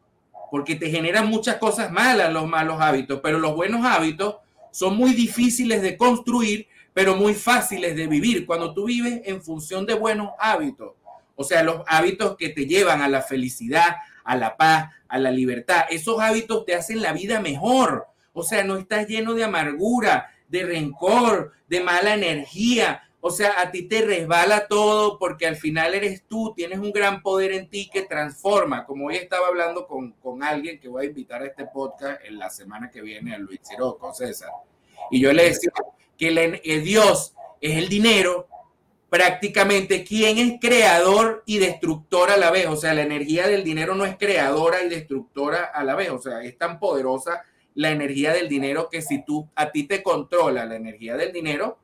porque te generan muchas cosas malas los malos hábitos, pero los buenos hábitos son muy difíciles de construir, pero muy fáciles de vivir cuando tú vives en función de buenos hábitos. O sea, los hábitos que te llevan a la felicidad, a la paz, a la libertad. Esos hábitos te hacen la vida mejor. O sea, no estás lleno de amargura, de rencor, de mala energía, o sea, a ti te resbala todo porque al final eres tú, tienes un gran poder en ti que transforma. Como hoy estaba hablando con, con alguien que voy a invitar a este podcast en la semana que viene, a Luis Siroco, César. Y yo le decía que el, Dios es el dinero, prácticamente quién es creador y destructor a la vez. O sea, la energía del dinero no es creadora y destructora a la vez. O sea, es tan poderosa la energía del dinero que si tú a ti te controla la energía del dinero,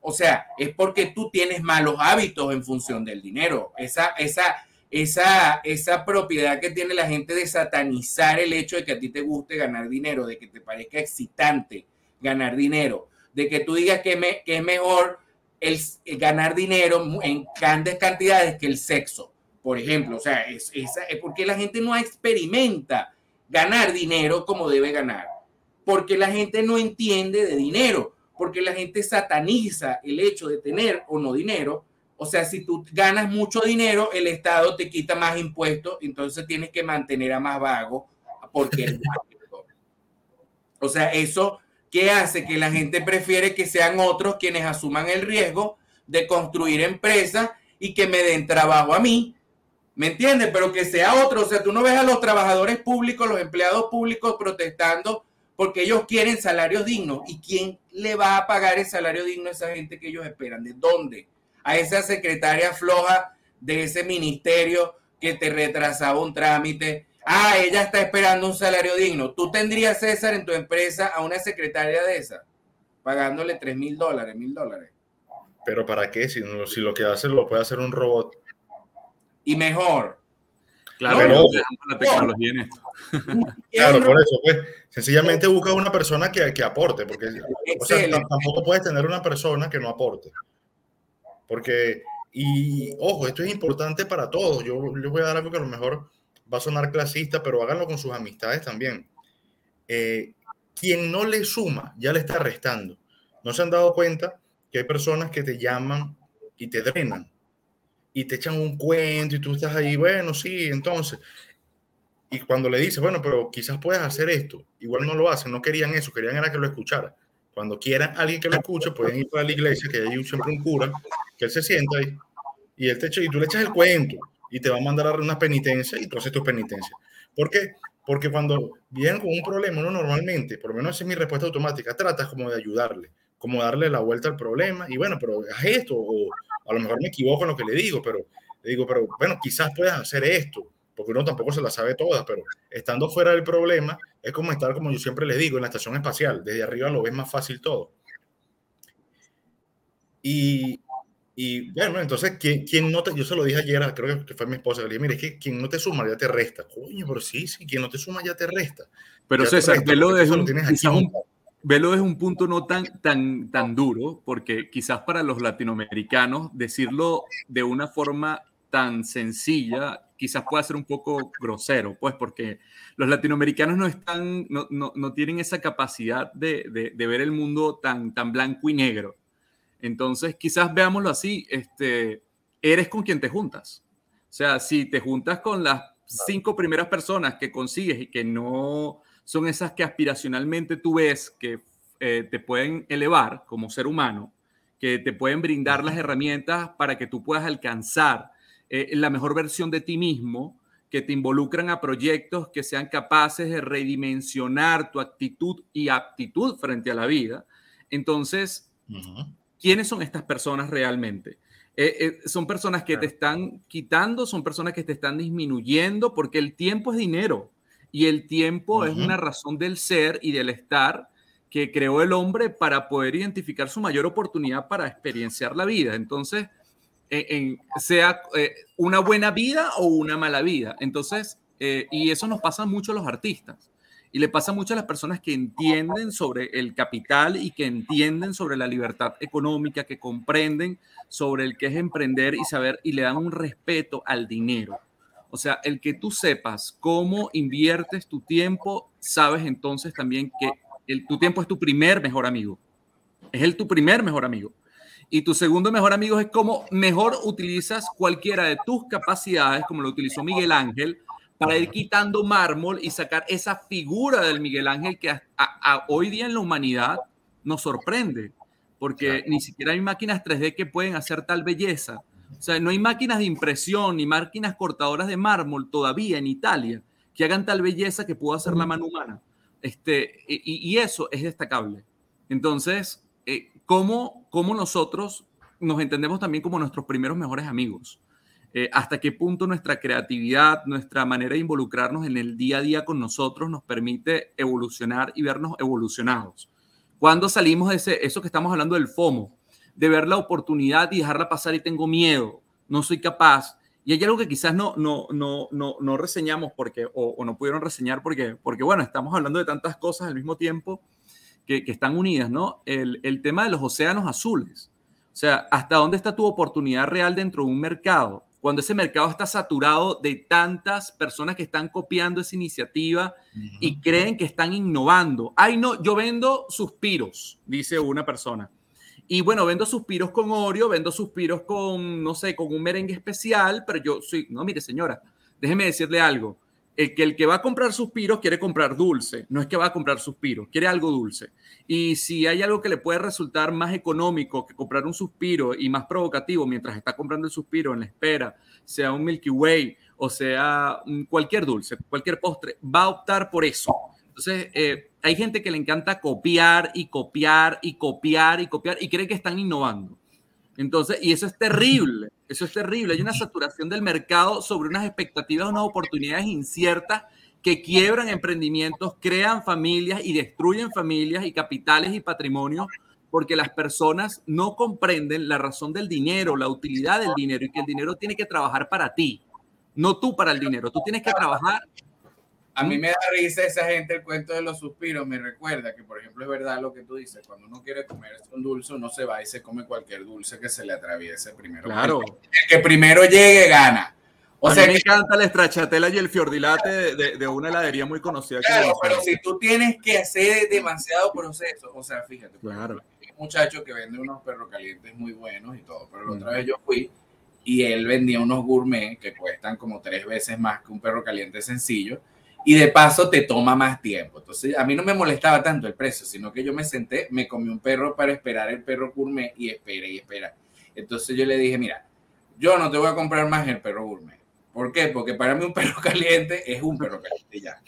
O sea, es porque tú tienes malos hábitos en función del dinero. Esa, esa, esa, esa propiedad que tiene la gente de satanizar el hecho de que a ti te guste ganar dinero, de que te parezca excitante ganar dinero, de que tú digas que, es mejor el, ganar dinero en grandes cantidades que el sexo, por ejemplo. O sea, es, es, porque la gente no experimenta ganar dinero como debe ganar, porque la gente no entiende de dinero, porque la gente sataniza el hecho de tener o no dinero. O sea, si tú ganas mucho dinero, el Estado te quita más impuestos, entonces tienes que mantener a más vagos porque O sea, eso que hace que la gente prefiere que sean otros quienes asuman el riesgo de construir empresas y que me den trabajo a mí. ¿Me entiendes? Pero que sea otro. O sea, tú no ves a los trabajadores públicos, los empleados públicos protestando porque ellos quieren salarios dignos. ¿Y quién le va a pagar el salario digno a esa gente que ellos esperan? ¿De dónde? A esa secretaria floja de ese ministerio que te retrasaba un trámite, Ah, ella está esperando un salario digno. ¿Tú tendrías, César, en tu empresa a una secretaria de esa? Pagándole 3 mil dólares, mil dólares. ¿Pero para qué? Si, si lo que hace lo puede hacer un robot. Y mejor. Claro, pero, la tecnología en esto. claro, por eso, pues, sencillamente busca una persona que, que aporte, porque o sea, tampoco puedes tener una persona que no aporte. Porque, y ojo, esto es importante para todos. Yo les voy a dar algo que a lo mejor va a sonar clasista, pero háganlo con sus amistades también. Eh, quien no le suma, ya le está restando. ¿No se han dado cuenta que hay personas que te llaman y te drenan? Y te echan un cuento y tú estás ahí, bueno, sí, entonces. Y cuando le dices, bueno, pero quizás puedes hacer esto, igual no lo hacen, no querían eso, querían era que lo escuchara. Cuando quieran alguien que lo escuche, pueden ir para la iglesia, que hay siempre un cura, que él se sienta ahí, y él te echa, y tú le echas el cuento, y te va a mandar a una penitencia y tú haces tu penitencia. ¿Por qué? Porque cuando vienen con un problema, uno normalmente, por lo menos esa es mi respuesta automática, tratas como de ayudarle, como darle la vuelta al problema y bueno, pero haz esto o a lo mejor me equivoco en lo que le digo, pero le digo, pero bueno, quizás puedas hacer esto, porque uno tampoco se la sabe todas, pero estando fuera del problema es como estar, como yo siempre le digo, en la estación espacial, desde arriba lo ves más fácil todo. Y y bueno, entonces, ¿quién, quién no te, yo se lo dije ayer, creo que fue mi esposa, le dije, mire, es que quien no te suma ya te resta. Coño, pero sí, sí, quien no te suma ya te resta. Pero César, velo desde un, un, velo desde un punto no tan, tan, tan duro, porque quizás para los latinoamericanos decirlo de una forma tan sencilla quizás pueda ser un poco grosero, pues porque los latinoamericanos no están, no, no, no tienen esa capacidad de, de, de, ver el mundo tan, tan blanco y negro. Entonces, quizás veámoslo así, este, eres con quien te juntas. O sea, si te juntas con las cinco primeras personas que consigues y que no son esas que aspiracionalmente tú ves que eh, te pueden elevar como ser humano, que te pueden brindar las herramientas para que tú puedas alcanzar eh, la mejor versión de ti mismo, que te involucran a proyectos que sean capaces de redimensionar tu actitud y aptitud frente a la vida. Entonces, ¿quiénes son estas personas realmente? Eh, eh, son personas que te están quitando, son personas que te están disminuyendo, porque el tiempo es dinero y el tiempo es una razón del ser y del estar que creó el hombre para poder identificar su mayor oportunidad para experienciar la vida. Entonces, sea eh, una buena vida o una mala vida. Entonces, y eso nos pasa mucho a los artistas. Y le pasa mucho a las personas que entienden sobre el capital y que entienden sobre la libertad económica, que comprenden sobre el que es emprender y saber y le dan un respeto al dinero. O sea, el que tú sepas cómo inviertes tu tiempo, sabes entonces también que el, tu tiempo es tu primer mejor amigo. Es el tu primer mejor amigo. Y tu segundo mejor amigo es cómo mejor utilizas cualquiera de tus capacidades, como lo utilizó Miguel Ángel, para ir quitando mármol y sacar esa figura del Miguel Ángel que hoy día en la humanidad nos sorprende, porque ni siquiera hay máquinas 3D que pueden hacer tal belleza. O sea, no hay máquinas de impresión ni máquinas cortadoras de mármol todavía en Italia que hagan tal belleza que pueda hacer la mano humana. Este, y, eso es destacable. Entonces, eh, ¿cómo, ¿cómo nosotros nos entendemos también como nuestros primeros mejores amigos? Eh, hasta qué punto nuestra creatividad, nuestra manera de involucrarnos en el día a día con nosotros nos permite evolucionar y vernos evolucionados. Cuando salimos de ese, eso que estamos hablando del FOMO, de ver la oportunidad y dejarla pasar y tengo miedo, no soy capaz. Y hay algo que quizás no, no, no, no, no reseñamos porque, o, no pudieron reseñar porque, porque, bueno, estamos hablando de tantas cosas al mismo tiempo que, que están unidas, ¿no? El, el tema de los océanos azules. O sea, ¿hasta dónde está tu oportunidad real dentro de un mercado? Cuando ese mercado está saturado de tantas personas que están copiando esa iniciativa y creen que están innovando. Ay, no, yo vendo suspiros, dice una persona. Y bueno, vendo suspiros con Oreo, vendo suspiros con, no sé, con un merengue especial, pero yo soy, no, mire señora, déjeme decirle algo. El que, el que va a comprar suspiros quiere comprar dulce, no es que va a comprar suspiros, quiere algo dulce. Y si hay algo que le puede resultar más económico que comprar un suspiro y más provocativo mientras está comprando el suspiro en la espera, sea un Milky Way o sea cualquier dulce, cualquier postre, va a optar por eso. Entonces, eh, hay gente que le encanta copiar y copiar y copiar y copiar y cree que están innovando. Entonces, y eso es terrible, eso es terrible. Hay una saturación del mercado sobre unas expectativas, unas oportunidades inciertas que quiebran emprendimientos, crean familias y destruyen familias y capitales y patrimonios porque las personas no comprenden la razón del dinero, la utilidad del dinero y que el dinero tiene que trabajar para ti, no tú para el dinero. Tú tienes que trabajar a mí me da risa esa gente el cuento de los suspiros. Me recuerda que, por ejemplo, es verdad lo que tú dices. Cuando uno quiere comer un dulce, uno se va y se come cualquier dulce que se le atraviese primero. Claro. El que primero llegue gana. O a sea, mí me encanta la estrachatela y el fiordilate de, de, una heladería muy conocida. Claro, pero si tú tienes que hacer demasiado proceso, o sea, fíjate, claro. hay un muchacho que vende unos perros calientes muy buenos y todo, pero la otra vez yo fui y él vendía unos gourmet que cuestan como tres veces más que un perro caliente sencillo y de paso te toma más tiempo. Entonces, a mí no me molestaba tanto el precio, sino que yo me senté, me comí un perro para esperar el perro gourmet y espera y espera. Entonces yo le dije, mira, yo no te voy a comprar más el perro gourmet. ¿Por qué? Porque para mí un perro caliente es un perro caliente ya.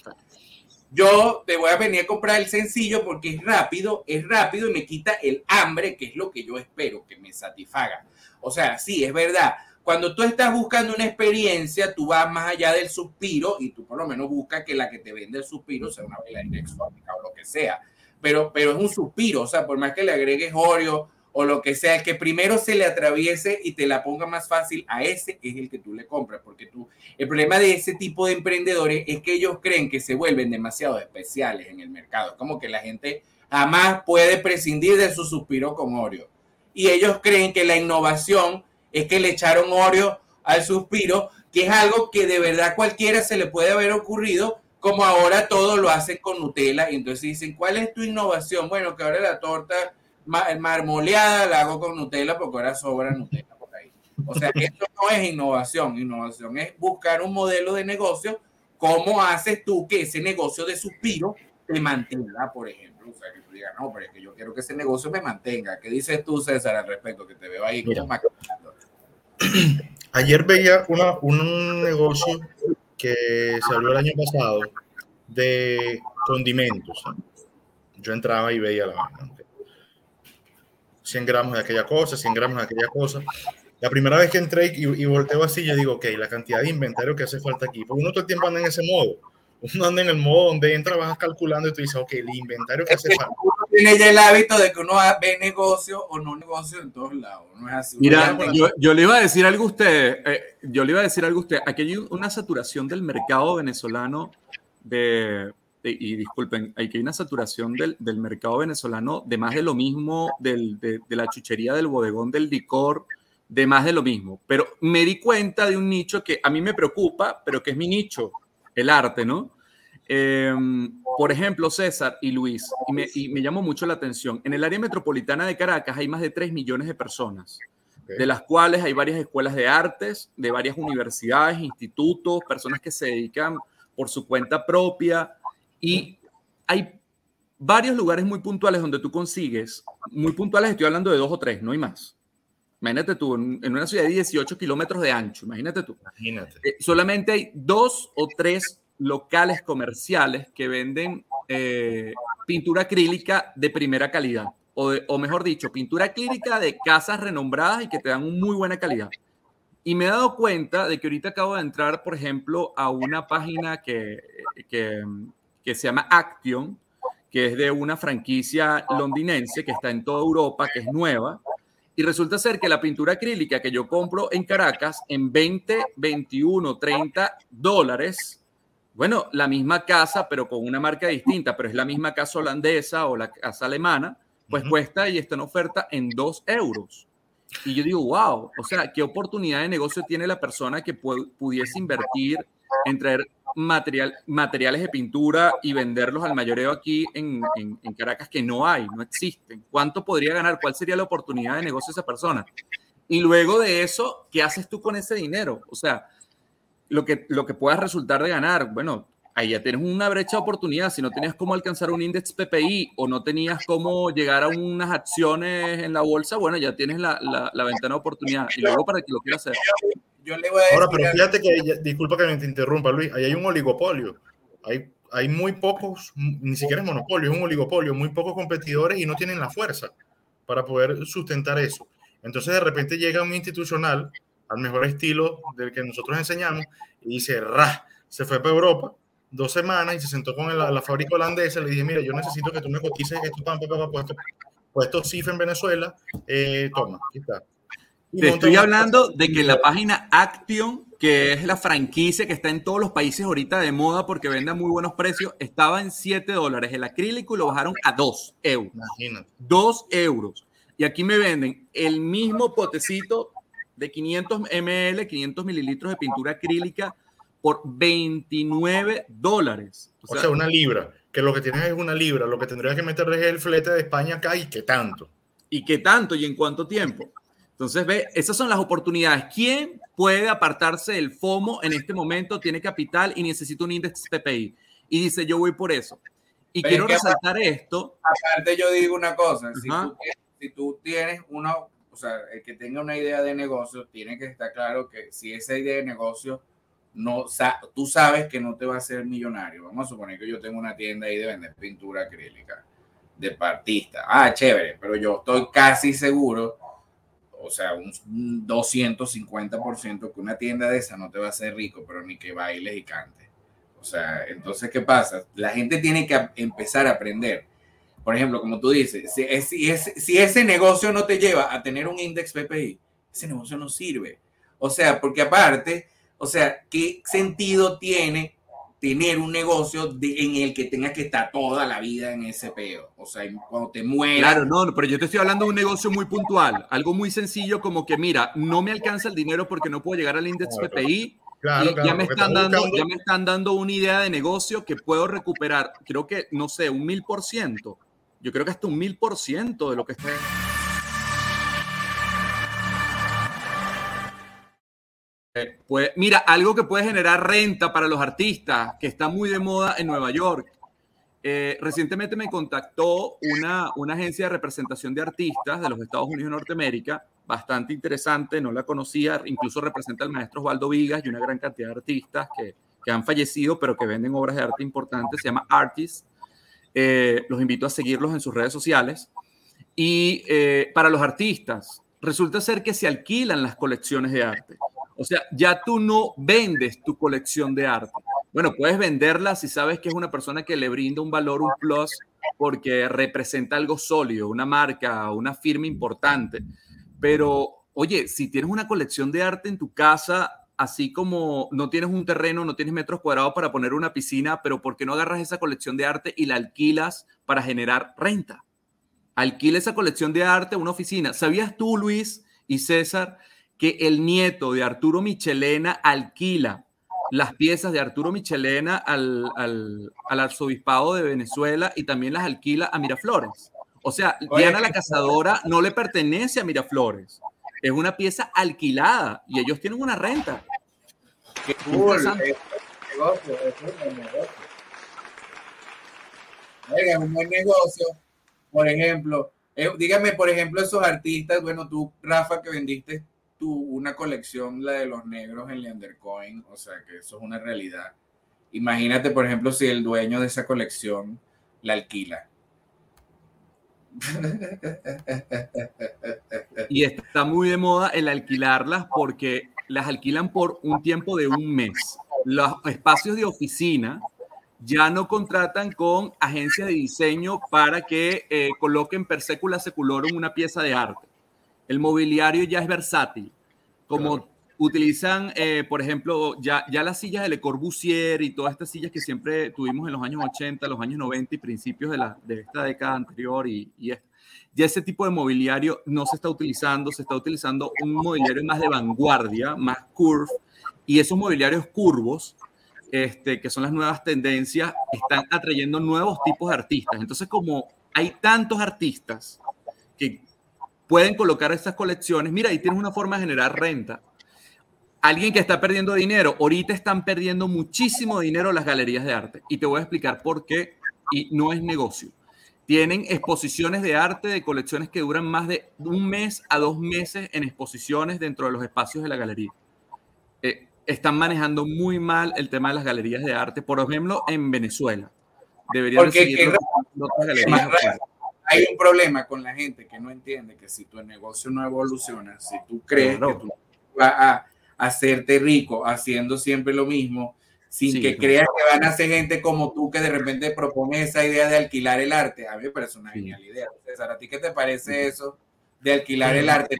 Yo te voy a venir a comprar el sencillo porque es rápido, es rápido y me quita el hambre, que es lo que yo espero, que me satisfaga. O sea, sí, es verdad cuando tú estás buscando una experiencia, tú vas más allá del suspiro y tú por lo menos buscas que la que te vende el suspiro sea una bailarina exótica o lo que sea. Pero, pero es un suspiro, o sea, por más que le agregues Oreo o lo que sea, el que primero se le atraviese y te la ponga más fácil a ese es el que tú le compras, porque tú, el problema de ese tipo de emprendedores es que ellos creen que se vuelven demasiado especiales en el mercado, como que la gente jamás puede prescindir de su suspiro con Oreo. Y ellos creen que la innovación es que le echaron Oreo al suspiro, que es algo que de verdad cualquiera se le puede haber ocurrido, como ahora todo lo hacen con Nutella. Y entonces dicen, ¿cuál es tu innovación? Bueno, que ahora la torta marmoleada la hago con Nutella porque ahora sobra Nutella por ahí. O sea, esto no es innovación. Innovación es buscar un modelo de negocio. ¿Cómo haces tú que ese negocio de suspiro te mantenga, por ejemplo? O sea, que tú digas, no, pero es que yo quiero que ese negocio me mantenga. ¿Qué dices tú, César, al respecto? Que te veo ahí como Ayer veía una, un negocio que salió el año pasado de condimentos. Yo entraba y veía la 100 gramos de aquella cosa, 100 gramos de aquella cosa. La primera vez que entré y, y volteo así, yo digo, ok, la cantidad de inventario que hace falta aquí. Porque uno todo el tiempo anda en ese modo uno anda en el modo donde entra, vas calculando y tú dices, ok, el inventario que hace falta. Tiene ya el hábito de que uno ve negocio o no negocio en todos lados. No es así. Mira, yo, le iba a decir algo a usted, eh, yo le iba a decir algo a usted. Aquí hay una saturación del mercado venezolano de, y disculpen, hay que hay una saturación del, del, mercado venezolano de más de lo mismo, del, de, de la chuchería, del bodegón, del licor, de más de lo mismo. Pero me di cuenta de un nicho que a mí me preocupa, pero que es mi nicho el arte, ¿no? Em, por ejemplo, César y Luis, y me, llamó mucho la atención, en el área metropolitana de Caracas hay más de 3 millones de personas, de las cuales hay varias escuelas de artes, de varias universidades, institutos, personas que se dedican por su cuenta propia, y hay varios lugares muy puntuales donde tú consigues, muy puntuales estoy hablando de dos o tres, no hay más. Imagínate tú, en, una ciudad de 18 kilómetros de ancho, imagínate tú. Imagínate. Eh, solamente hay dos o tres locales comerciales que venden eh, pintura acrílica de primera calidad, o, mejor dicho, pintura acrílica de casas renombradas y que te dan muy buena calidad. Y me he dado cuenta de que ahorita acabo de entrar, por ejemplo, a una página que, que, que se llama Action, que es de una franquicia londinense que está en toda Europa, que es nueva, Y resulta ser que la pintura acrílica que yo compro en Caracas en 20, 21, 30 dólares, bueno, la misma casa, pero con una marca distinta, pero es la misma casa holandesa o la casa alemana, pues cuesta y está en oferta en 2 euros. Y yo digo, wow, o sea, ¿qué oportunidad de negocio tiene la persona que pudiese invertir en traer material, materiales de pintura y venderlos al mayoreo aquí en, en, Caracas que no hay, no existen? ¿Cuánto podría ganar? ¿Cuál sería la oportunidad de negocio de esa persona? Y luego de eso, ¿qué haces tú con ese dinero? O sea, lo que, lo que puedas resultar de ganar, bueno, ahí ya tienes una brecha de oportunidad. Si no tenías cómo alcanzar un índice PPI o no tenías cómo llegar a unas acciones en la bolsa, bueno, ya tienes la, la, ventana de oportunidad. Y luego para que lo quieras hacer. Yo le voy a Ahora, pero fíjate que, disculpa que me te interrumpa, Luis, ahí hay un oligopolio. Hay, hay muy pocos, ni siquiera es monopolio, es un oligopolio, muy pocos competidores y no tienen la fuerza para poder sustentar eso. Entonces, de repente llega un institucional al mejor estilo del que nosotros enseñamos y dice, ra, se fue para Europa dos semanas y se sentó con la, la fábrica holandesa le dije, mira, yo necesito que tú me cotices esto, pan, puesto, puesto CIF en Venezuela, eh, toma, aquí está. Te estoy hablando de que la página Action, que es la franquicia que está en todos los países ahorita de moda porque vende a muy buenos precios, estaba en 7 dólares el acrílico y lo bajaron a 2 euros. Imagínate. 2 euros. Y aquí me venden el mismo potecito de 500 ml, 500 mililitros de pintura acrílica por 29 dólares. O sea, una libra, que lo que tienes es una libra, lo que tendrías que meter es el flete de España acá y qué tanto. ¿Y qué tanto y en cuánto tiempo? Entonces, ve, esas son las oportunidades. ¿Quién puede apartarse del FOMO en este momento? Tiene capital y necesita un índice PPI. Y dice, yo voy por eso. Y quiero resaltar esto. Aparte, yo digo una cosa. Si tú, si tú, tienes una, o sea, el que tenga una idea de negocio, tiene que estar claro que si esa idea de negocio no, tú sabes que no te va a hacer millonario. Vamos a suponer que yo tengo una tienda ahí de vender pintura acrílica de partista. Ah, chévere, pero yo estoy casi seguro, o sea, un 250% que una tienda de esa no te va a hacer rico, pero ni que bailes y cantes. O sea, entonces, ¿qué pasa? La gente tiene que empezar a aprender. Por ejemplo, como tú dices, si, si, si ese negocio no te lleva a tener un índice PPI, ese negocio no sirve. O sea, porque aparte, o sea, ¿qué sentido tiene tener un negocio en el que tengas que estar toda la vida en ese peo? O sea, cuando te mueras. Claro, no, pero yo te estoy hablando de un negocio muy puntual, algo muy sencillo como que, mira, no me alcanza el dinero porque no puedo llegar al índice PPI. Claro, ya, me están dando, ya me están dando una idea de negocio que puedo recuperar, creo que, no sé, un mil por ciento. Yo creo que hasta un mil por ciento de lo que está. Pues, mira, algo que puede generar renta para los artistas, que está muy de moda en Nueva York. Eh, recientemente me contactó una, una agencia de representación de artistas de los Estados Unidos de Norteamérica, bastante interesante, no la conocía, incluso representa al maestro Osvaldo Vigas y una gran cantidad de artistas que, que han fallecido, pero que venden obras de arte importantes, se llama Artist. Eh, los invito a seguirlos en sus redes sociales. Y eh, para los artistas, resulta ser que se alquilan las colecciones de arte. O sea, ya tú no vendes tu colección de arte. Bueno, puedes venderla si sabes que es una persona que le brinda un valor, un plus, porque representa algo sólido, una marca, una firma importante. Pero, oye, si tienes una colección de arte en tu casa, así como no tienes un terreno, no tienes metros cuadrados para poner una piscina, pero ¿por qué no agarras esa colección de arte y la alquilas para generar renta? Alquila esa colección de arte a una oficina. ¿Sabías tú, Luis y César, que el nieto de Arturo Michelena alquila las piezas de Arturo Michelena al, arzobispado de Venezuela y también las alquila a Miraflores. O sea, Diana la Cazadora no le pertenece a Miraflores. Es una pieza alquilada y ellos tienen una renta. Qué cool. Es un negocio, es un negocio. es un buen negocio. Por ejemplo, eh, dígame, por ejemplo, esos artistas, bueno, tú, Rafa, que vendiste una colección, la de los negros en Leandercoin, o sea que eso es una realidad. Imagínate, por ejemplo, si el dueño de esa colección la alquila. Y está muy de moda el alquilarlas porque las alquilan por un tiempo de un mes. Los espacios de oficina ya no contratan con agencias de diseño para que eh, coloquen per secula seculorum una pieza de arte El mobiliario ya es versátil. Como utilizan, eh, por ejemplo, ya, ya las sillas de Le Corbusier y todas estas sillas que siempre tuvimos en los años 80, los años 90 y principios de, la, de esta década anterior y, y ya ese tipo de mobiliario no se está utilizando, se está utilizando un mobiliario más de vanguardia, más curve, y esos mobiliarios curvos, este, que son las nuevas tendencias, están atrayendo nuevos tipos de artistas. Entonces, como hay tantos artistas que pueden colocar estas colecciones, mira, ahí tienes una forma de generar renta alguien que está perdiendo dinero. Ahorita están perdiendo muchísimo dinero las galerías de arte. Y te voy a explicar por qué. Y no es negocio. Tienen exposiciones de arte de colecciones que duran más de un mes a dos meses en exposiciones dentro de los espacios de la galería. Eh, están manejando muy mal el tema de las galerías de arte, por ejemplo, en Venezuela. Deberían seguir Hay un problema con la gente que no entiende que si tu negocio no evoluciona, si tú crees que tú vas a hacerte rico haciendo siempre lo mismo, sin que creas que van a ser gente como tú que de repente propone esa idea de alquilar el arte. A mí me parece una genial idea. César, ¿a ti qué te parece eso de alquilar el arte?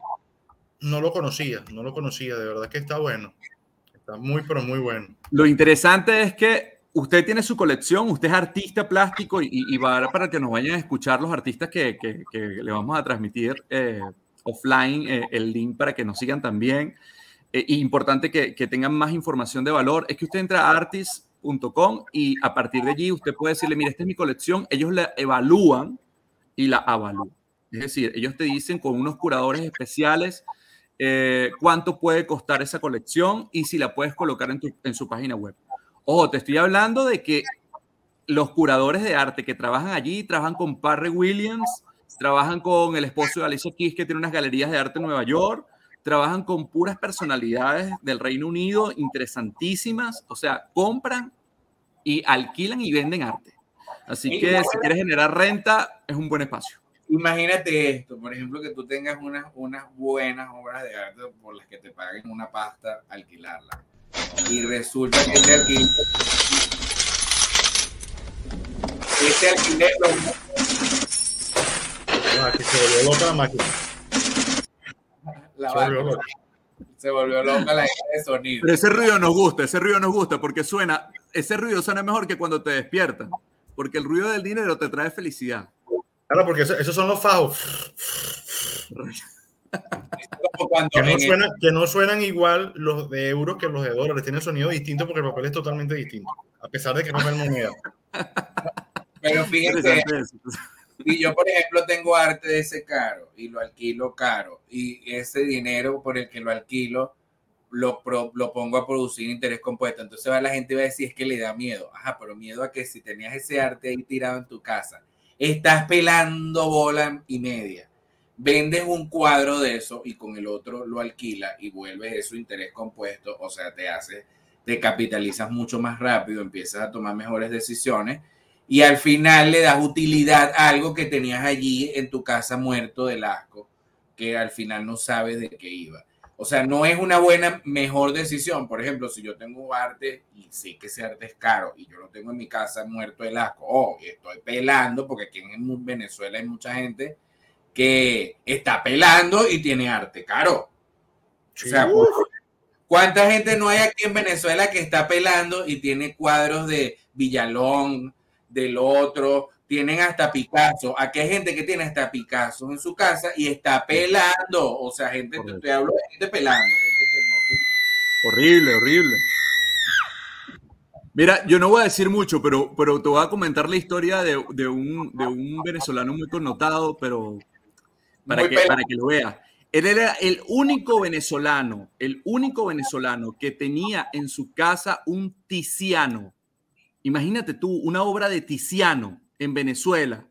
No lo conocía, no lo conocía, de verdad que está bueno. Está muy, pero muy bueno. Lo interesante es que usted tiene su colección, usted es artista plástico y, va para que nos vayan a escuchar los artistas que, que, le vamos a transmitir eh, offline eh, el link para que nos sigan también eh, importante que, que, tengan más información de valor, es que usted entra a artis.com y a partir de allí usted puede decirle, mire, esta es mi colección, ellos la evalúan y la avalúan. Es decir, ellos te dicen con unos curadores especiales eh, cuánto puede costar esa colección y si la puedes colocar en, tu, en su página web. Ojo, te estoy hablando de que los curadores de arte que trabajan allí trabajan con Parry Williams, trabajan con el esposo de Alicia Keys que tiene unas galerías de arte en Nueva York, trabajan con puras personalidades del Reino Unido interesantísimas, o sea, compran y alquilan y venden arte. Así que si quieres generar renta, es un buen espacio. Imagínate esto, por ejemplo, que tú tengas unas, unas buenas obras de arte por las que te paguen una pasta alquilarla. Y resulta que este alquiler, este alquiler lo... Ah, que se volvió loca la máquina se, volvió loca. la idea de sonido. Pero ese ruido nos gusta, ese ruido nos gusta porque suena, ese ruido suena mejor que cuando te despiertan, porque el ruido del dinero te trae felicidad. Claro, porque esos son los fajos. que, no suenan, igual los de euros que los de dólares. Tienen sonido distinto porque el papel es totalmente distinto, a pesar de que no es moneda. Pero fíjense, y yo, por ejemplo, tengo arte de ese caro y lo alquilo caro. Y ese dinero por el que lo alquilo lo, lo pongo a producir interés compuesto. Entonces va la gente va a decir es que le da miedo. Ajá, pero miedo a que si tenías ese arte ahí tirado en tu casa, estás pelando bola y media. Vendes un cuadro de eso y con el otro lo alquila y vuelves eso interés compuesto. O sea, te hace, te capitalizas mucho más rápido, empiezas a tomar mejores decisiones y al final le das utilidad a algo que tenías allí en tu casa muerto del asco, que al final no sabes de qué iba. O sea, no es una buena, mejor decisión. Por ejemplo, si yo tengo arte y sé que ese arte es caro y yo lo tengo en mi casa muerto del asco, oh, estoy pelando, porque aquí en Venezuela hay mucha gente que está pelando y tiene arte caro. O sea, ¿cuánta gente no hay aquí en Venezuela que está pelando y tiene cuadros de Villalón, del otro, tienen hasta Picasso. Aquí hay gente que tiene hasta Picasso en su casa y está pelando. O sea, gente, te, hablo de gente pelando. Horrible, horrible. Mira, yo no voy a decir mucho, pero, pero te voy a comentar la historia de, un, de un, venezolano muy connotado, pero para que, para que lo veas. Él era el único venezolano, el único venezolano que tenía en su casa un Tiziano. Imagínate tú, una obra de Tiziano en Venezuela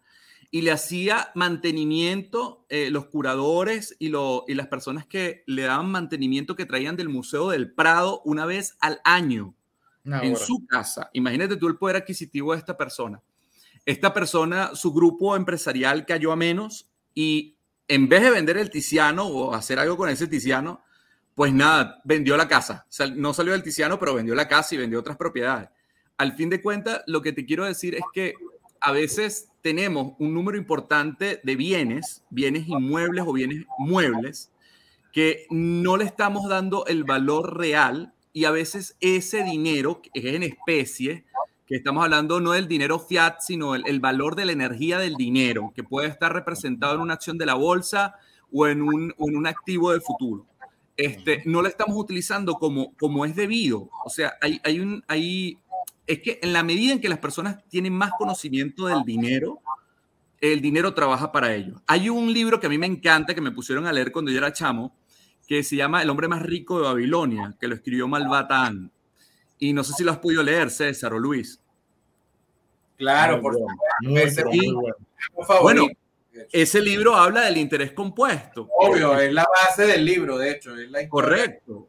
y le hacía mantenimiento, eh, los curadores y, y, las personas que le daban mantenimiento que traían del Museo del Prado una vez al año en su casa. Imagínate tú el poder adquisitivo de esta persona. Esta persona, su grupo empresarial cayó a menos y en vez de vender el Tiziano o hacer algo con ese Tiziano, pues nada, vendió la casa. no salió del Tiziano, pero vendió la casa y vendió otras propiedades al fin de cuentas, lo que te quiero decir es que a veces tenemos un número importante de bienes, bienes inmuebles o bienes muebles, que no le estamos dando el valor real y a veces ese dinero, que es en especie, que estamos hablando no del dinero fiat, sino el, valor de la energía del dinero, que puede estar representado en una acción de la bolsa o en un, en un activo de futuro. Este, no lo estamos utilizando como, como es debido. O sea, hay, hay un, hay, es que en la medida en que las personas tienen más conocimiento del dinero, el dinero trabaja para ellos. Hay un libro que a mí me encanta, que me pusieron a leer cuando yo era chamo, que se llama El hombre más rico de Babilonia, que lo escribió Malbatán. Y no sé si lo has podido leer, César o Luis. Claro, por supuesto. Bueno, ese libro habla del interés compuesto. Obvio, es la base del libro, de hecho. Correcto.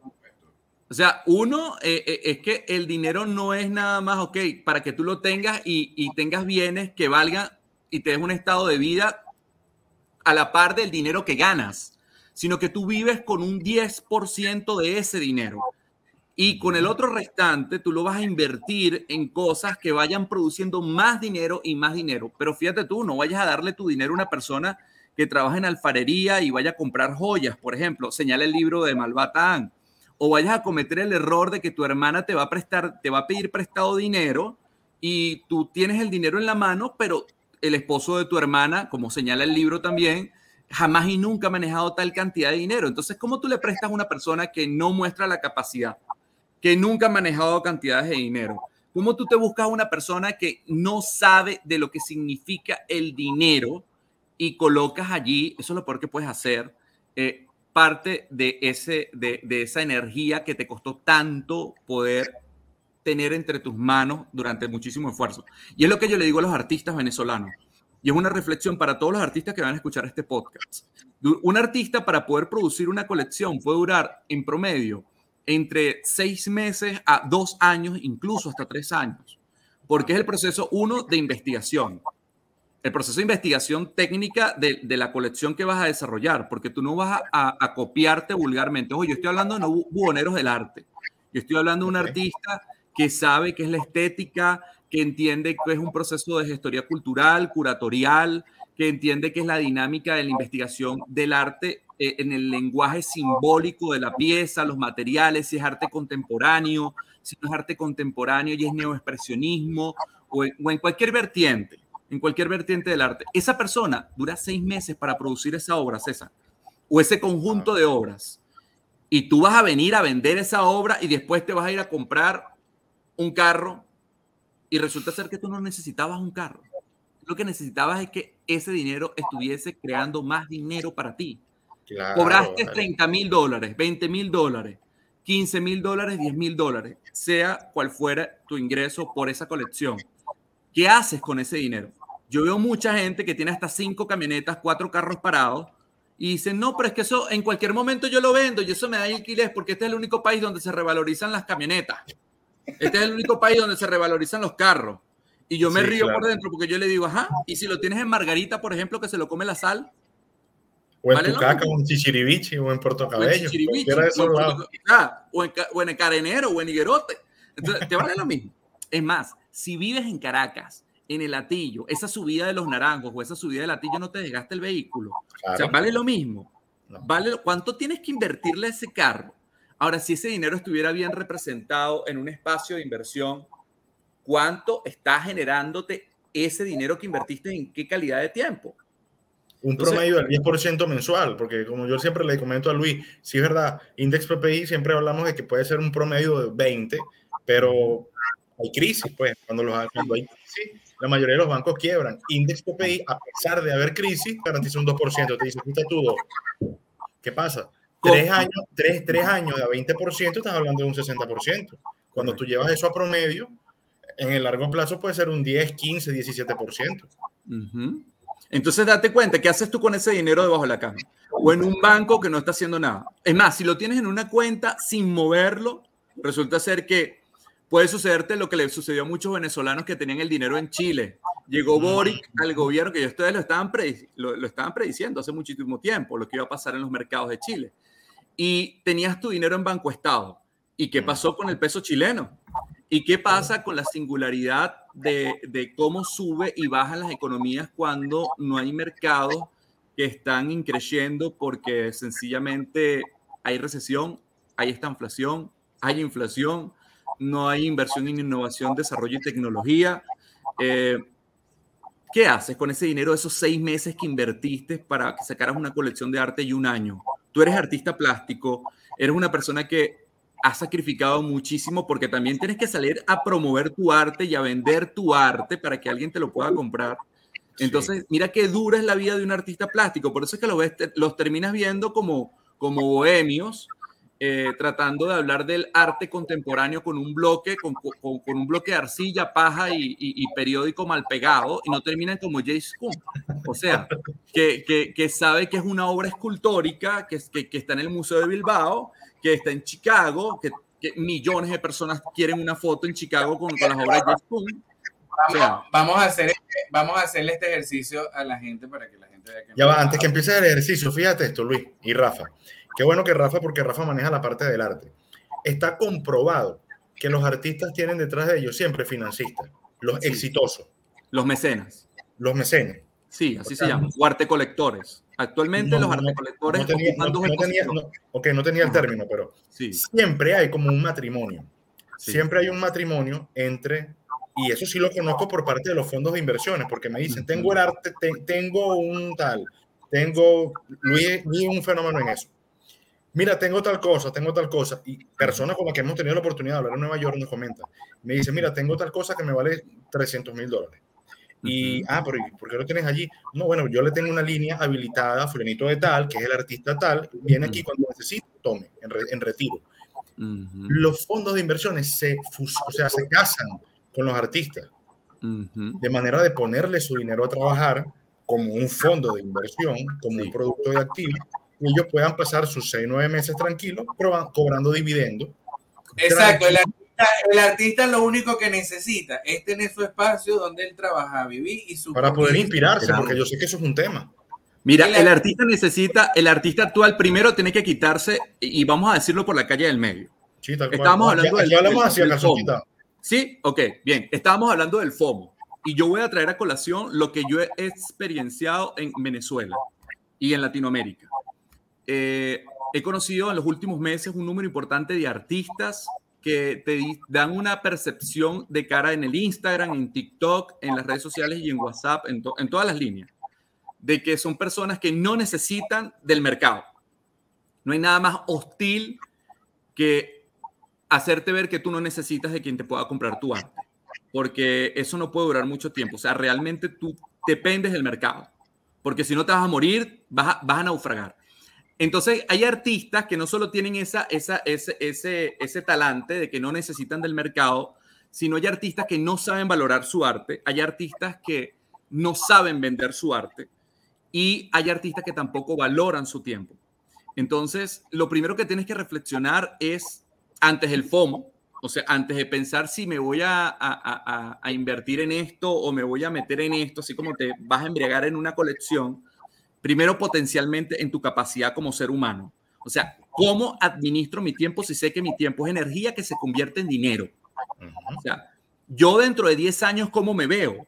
O sea, uno, eh, eh, es que el dinero no es nada más, ok, para que tú lo tengas y, tengas bienes que valgan y te des un estado de vida a la par del dinero que ganas, sino que tú vives con un 10% de ese dinero. Y con el otro restante, tú lo vas a invertir en cosas que vayan produciendo más dinero y más dinero. Pero fíjate tú, no vayas a darle tu dinero a una persona que trabaja en alfarería y vaya a comprar joyas, por ejemplo. Señala el libro de Malbatán. O vayas a cometer el error de que tu hermana te va a prestar, te va a pedir prestado dinero y tú tienes el dinero en la mano, pero el esposo de tu hermana, como señala el libro también, jamás y nunca ha manejado tal cantidad de dinero. Entonces, ¿cómo tú le prestas a una persona que no muestra la capacidad? que nunca ha manejado cantidades de dinero. ¿Cómo tú te buscas una persona que no sabe de lo que significa el dinero y colocas allí, eso es lo peor que puedes hacer, eh, parte de, ese, de, de esa energía que te costó tanto poder tener entre tus manos durante muchísimo esfuerzo? Y es lo que yo le digo a los artistas venezolanos. Y es una reflexión para todos los artistas que van a escuchar este podcast. Un artista para poder producir una colección puede durar en promedio entre seis meses a dos años, incluso hasta tres años, porque es el proceso uno de investigación, el proceso de investigación técnica de, la colección que vas a desarrollar, porque tú no vas a, copiarte vulgarmente. Oye, yo estoy hablando de no buhoneros del arte, yo estoy hablando de un artista que sabe qué es la estética, que entiende que es un proceso de gestoría cultural, curatorial, que entiende que es la dinámica de la investigación del arte eh, en el lenguaje simbólico de la pieza, los materiales, si es arte contemporáneo, si no es arte contemporáneo y es neoexpresionismo, o en, o en cualquier vertiente, en cualquier vertiente del arte. Esa persona dura seis meses para producir esa obra, César, o ese conjunto de obras. Y tú vas a venir a vender esa obra y después te vas a ir a comprar un carro y resulta ser que tú no necesitabas un carro. Lo que necesitabas es que ese dinero estuviese creando más dinero para ti. Cobraste 30 mil dólares, 20 mil dólares, 15 mil dólares, 10 mil dólares, sea cual fuera tu ingreso por esa colección. ¿Qué haces con ese dinero? Yo veo mucha gente que tiene hasta cinco camionetas, cuatro carros parados y dicen, no, pero es que eso en cualquier momento yo lo vendo y eso me da alquiler porque este es el único país donde se revalorizan las camionetas. Este es el único país donde se revalorizan los carros. Y yo me río por dentro porque yo le digo, ajá, y si lo tienes en Margarita, por ejemplo, que se lo come la sal. O en Tucaca, o en Chichirivichi, o en Puerto Cabello. O, en, o en Carenero, o en Higuerote. Entonces, te vale lo mismo. Es más, si vives en Caracas, en el latillo, esa subida de los naranjos o esa subida del latillo no te desgaste el vehículo. O sea, vale lo mismo. Vale, ¿Cuánto tienes que invertirle a ese carro? Ahora, si ese dinero estuviera bien representado en un espacio de inversión, ¿cuánto está generándote ese dinero que invertiste en qué calidad de tiempo? Un promedio del 10% mensual, porque como yo siempre le comento a Luis, si es verdad, Index PPI siempre hablamos de que puede ser un promedio de 20, pero hay crisis, pues, cuando, los, cuando hay crisis, la mayoría de los bancos quiebran. Index PPI, a pesar de haber crisis, garantiza un 2%. Te dice, tú todo. ¿Qué pasa? Tres años, tres, tres años de 20%, estás hablando de un 60%. Cuando tú llevas eso a promedio, en el largo plazo puede ser un 10, 15, 17%. Entonces date cuenta, ¿qué haces tú con ese dinero debajo de la cama? O en un banco que no está haciendo nada. Es más, si lo tienes en una cuenta sin moverlo, resulta ser que puede sucederte lo que le sucedió a muchos venezolanos que tenían el dinero en Chile. Llegó Boric al gobierno, que ustedes lo estaban, lo, lo estaban prediciendo hace muchísimo tiempo, lo que iba a pasar en los mercados de Chile. Y tenías tu dinero en Banco Estado. ¿Y qué pasó con el peso chileno? ¿Y qué pasa con la singularidad de, de, cómo sube y bajan las economías cuando no hay mercados que están increyendo porque sencillamente hay recesión, hay estanflación, hay inflación, no hay inversión en innovación, desarrollo y tecnología? Eh, ¿Qué haces con ese dinero, esos seis meses que invertiste para que sacaras una colección de arte y un año? Tú eres artista plástico, eres una persona que ha sacrificado muchísimo porque también tienes que salir a promover tu arte y a vender tu arte para que alguien te lo pueda comprar. Entonces, mira qué dura es la vida de un artista plástico. Por eso es que los, ves, los terminas viendo como, como bohemios eh, tratando de hablar del arte contemporáneo con un bloque, con, con, un bloque de arcilla, paja y, y, periódico mal pegado, y no terminan como Jay Scum. O sea, que, que, que, sabe que es una obra escultórica, que, que, está en el Museo de Bilbao, que está en Chicago, que, millones de personas quieren una foto en Chicago con, con las obras de Jay Scum. Vamos, vamos, a hacer, este, vamos a hacerle este ejercicio a la gente para que la gente vea que... Ya va, antes que empiece el ejercicio, fíjate esto, Luis y Rafa. Qué bueno que Rafa, porque Rafa maneja la parte del arte. Está comprobado que los artistas tienen detrás de ellos siempre financistas, los exitosos. Los mecenas. Los mecenas. Sí, así se llaman, o arte colectores. Actualmente los arte colectores no, tenía, no, tenía, ok, no tenía el término, pero siempre hay como un matrimonio. Siempre hay un matrimonio entre, y eso sí lo conozco por parte de los fondos de inversiones, porque me dicen, tengo el arte, tengo un tal, tengo, Luis, Luis un fenómeno en eso mira, tengo tal cosa, tengo tal cosa. Y personas con las que hemos tenido la oportunidad de hablar en Nueva York nos comentan. Me dice, mira, tengo tal cosa que me vale 300 mil dólares. Y, ah, pero ¿por qué lo tienes allí? No, bueno, yo le tengo una línea habilitada Fulanito de tal, que es el artista tal, viene aquí cuando necesite, tome, en, retiro. Los fondos de inversiones se, o sea, se casan con los artistas, de manera de ponerle su dinero a trabajar como un fondo de inversión, como un producto de activo, ellos puedan pasar sus seis, nueve meses tranquilos cobrando dividendos. Exacto, el artista, lo único que necesita es tener su espacio donde él trabaja, vivir y su... Para poder inspirarse, porque yo sé que eso es un tema. Mira, el, artista necesita, el artista actual primero tiene que quitarse, y vamos a decirlo por la calle del medio. Sí, tal Estábamos hablando del, FOMO. Sí, ok, bien. Estábamos hablando del FOMO. Y yo voy a traer a colación lo que yo he experienciado en Venezuela y en Latinoamérica. Eh, he conocido en los últimos meses un número importante de artistas que te dan una percepción de cara en el Instagram, en TikTok, en las redes sociales y en WhatsApp, en, todas las líneas, de que son personas que no necesitan del mercado. No hay nada más hostil que hacerte ver que tú no necesitas de quien te pueda comprar tu arte, porque eso no puede durar mucho tiempo. O sea, realmente tú dependes del mercado, porque si no te vas a morir, vas vas a naufragar. Entonces, hay artistas que no solo tienen esa, ese, ese, ese talante de que no necesitan del mercado, sino hay artistas que no saben valorar su arte, hay artistas que no saben vender su arte y hay artistas que tampoco valoran su tiempo. Entonces, lo primero que tienes que reflexionar es antes del FOMO, o sea, antes de pensar si me voy a, a, a, invertir en esto o me voy a meter en esto, así como te vas a embriagar en una colección, primero potencialmente en tu capacidad como ser humano. O sea, ¿cómo administro mi tiempo si sé que mi tiempo es energía que se convierte en dinero? O sea, yo dentro de 10 años, ¿cómo me veo?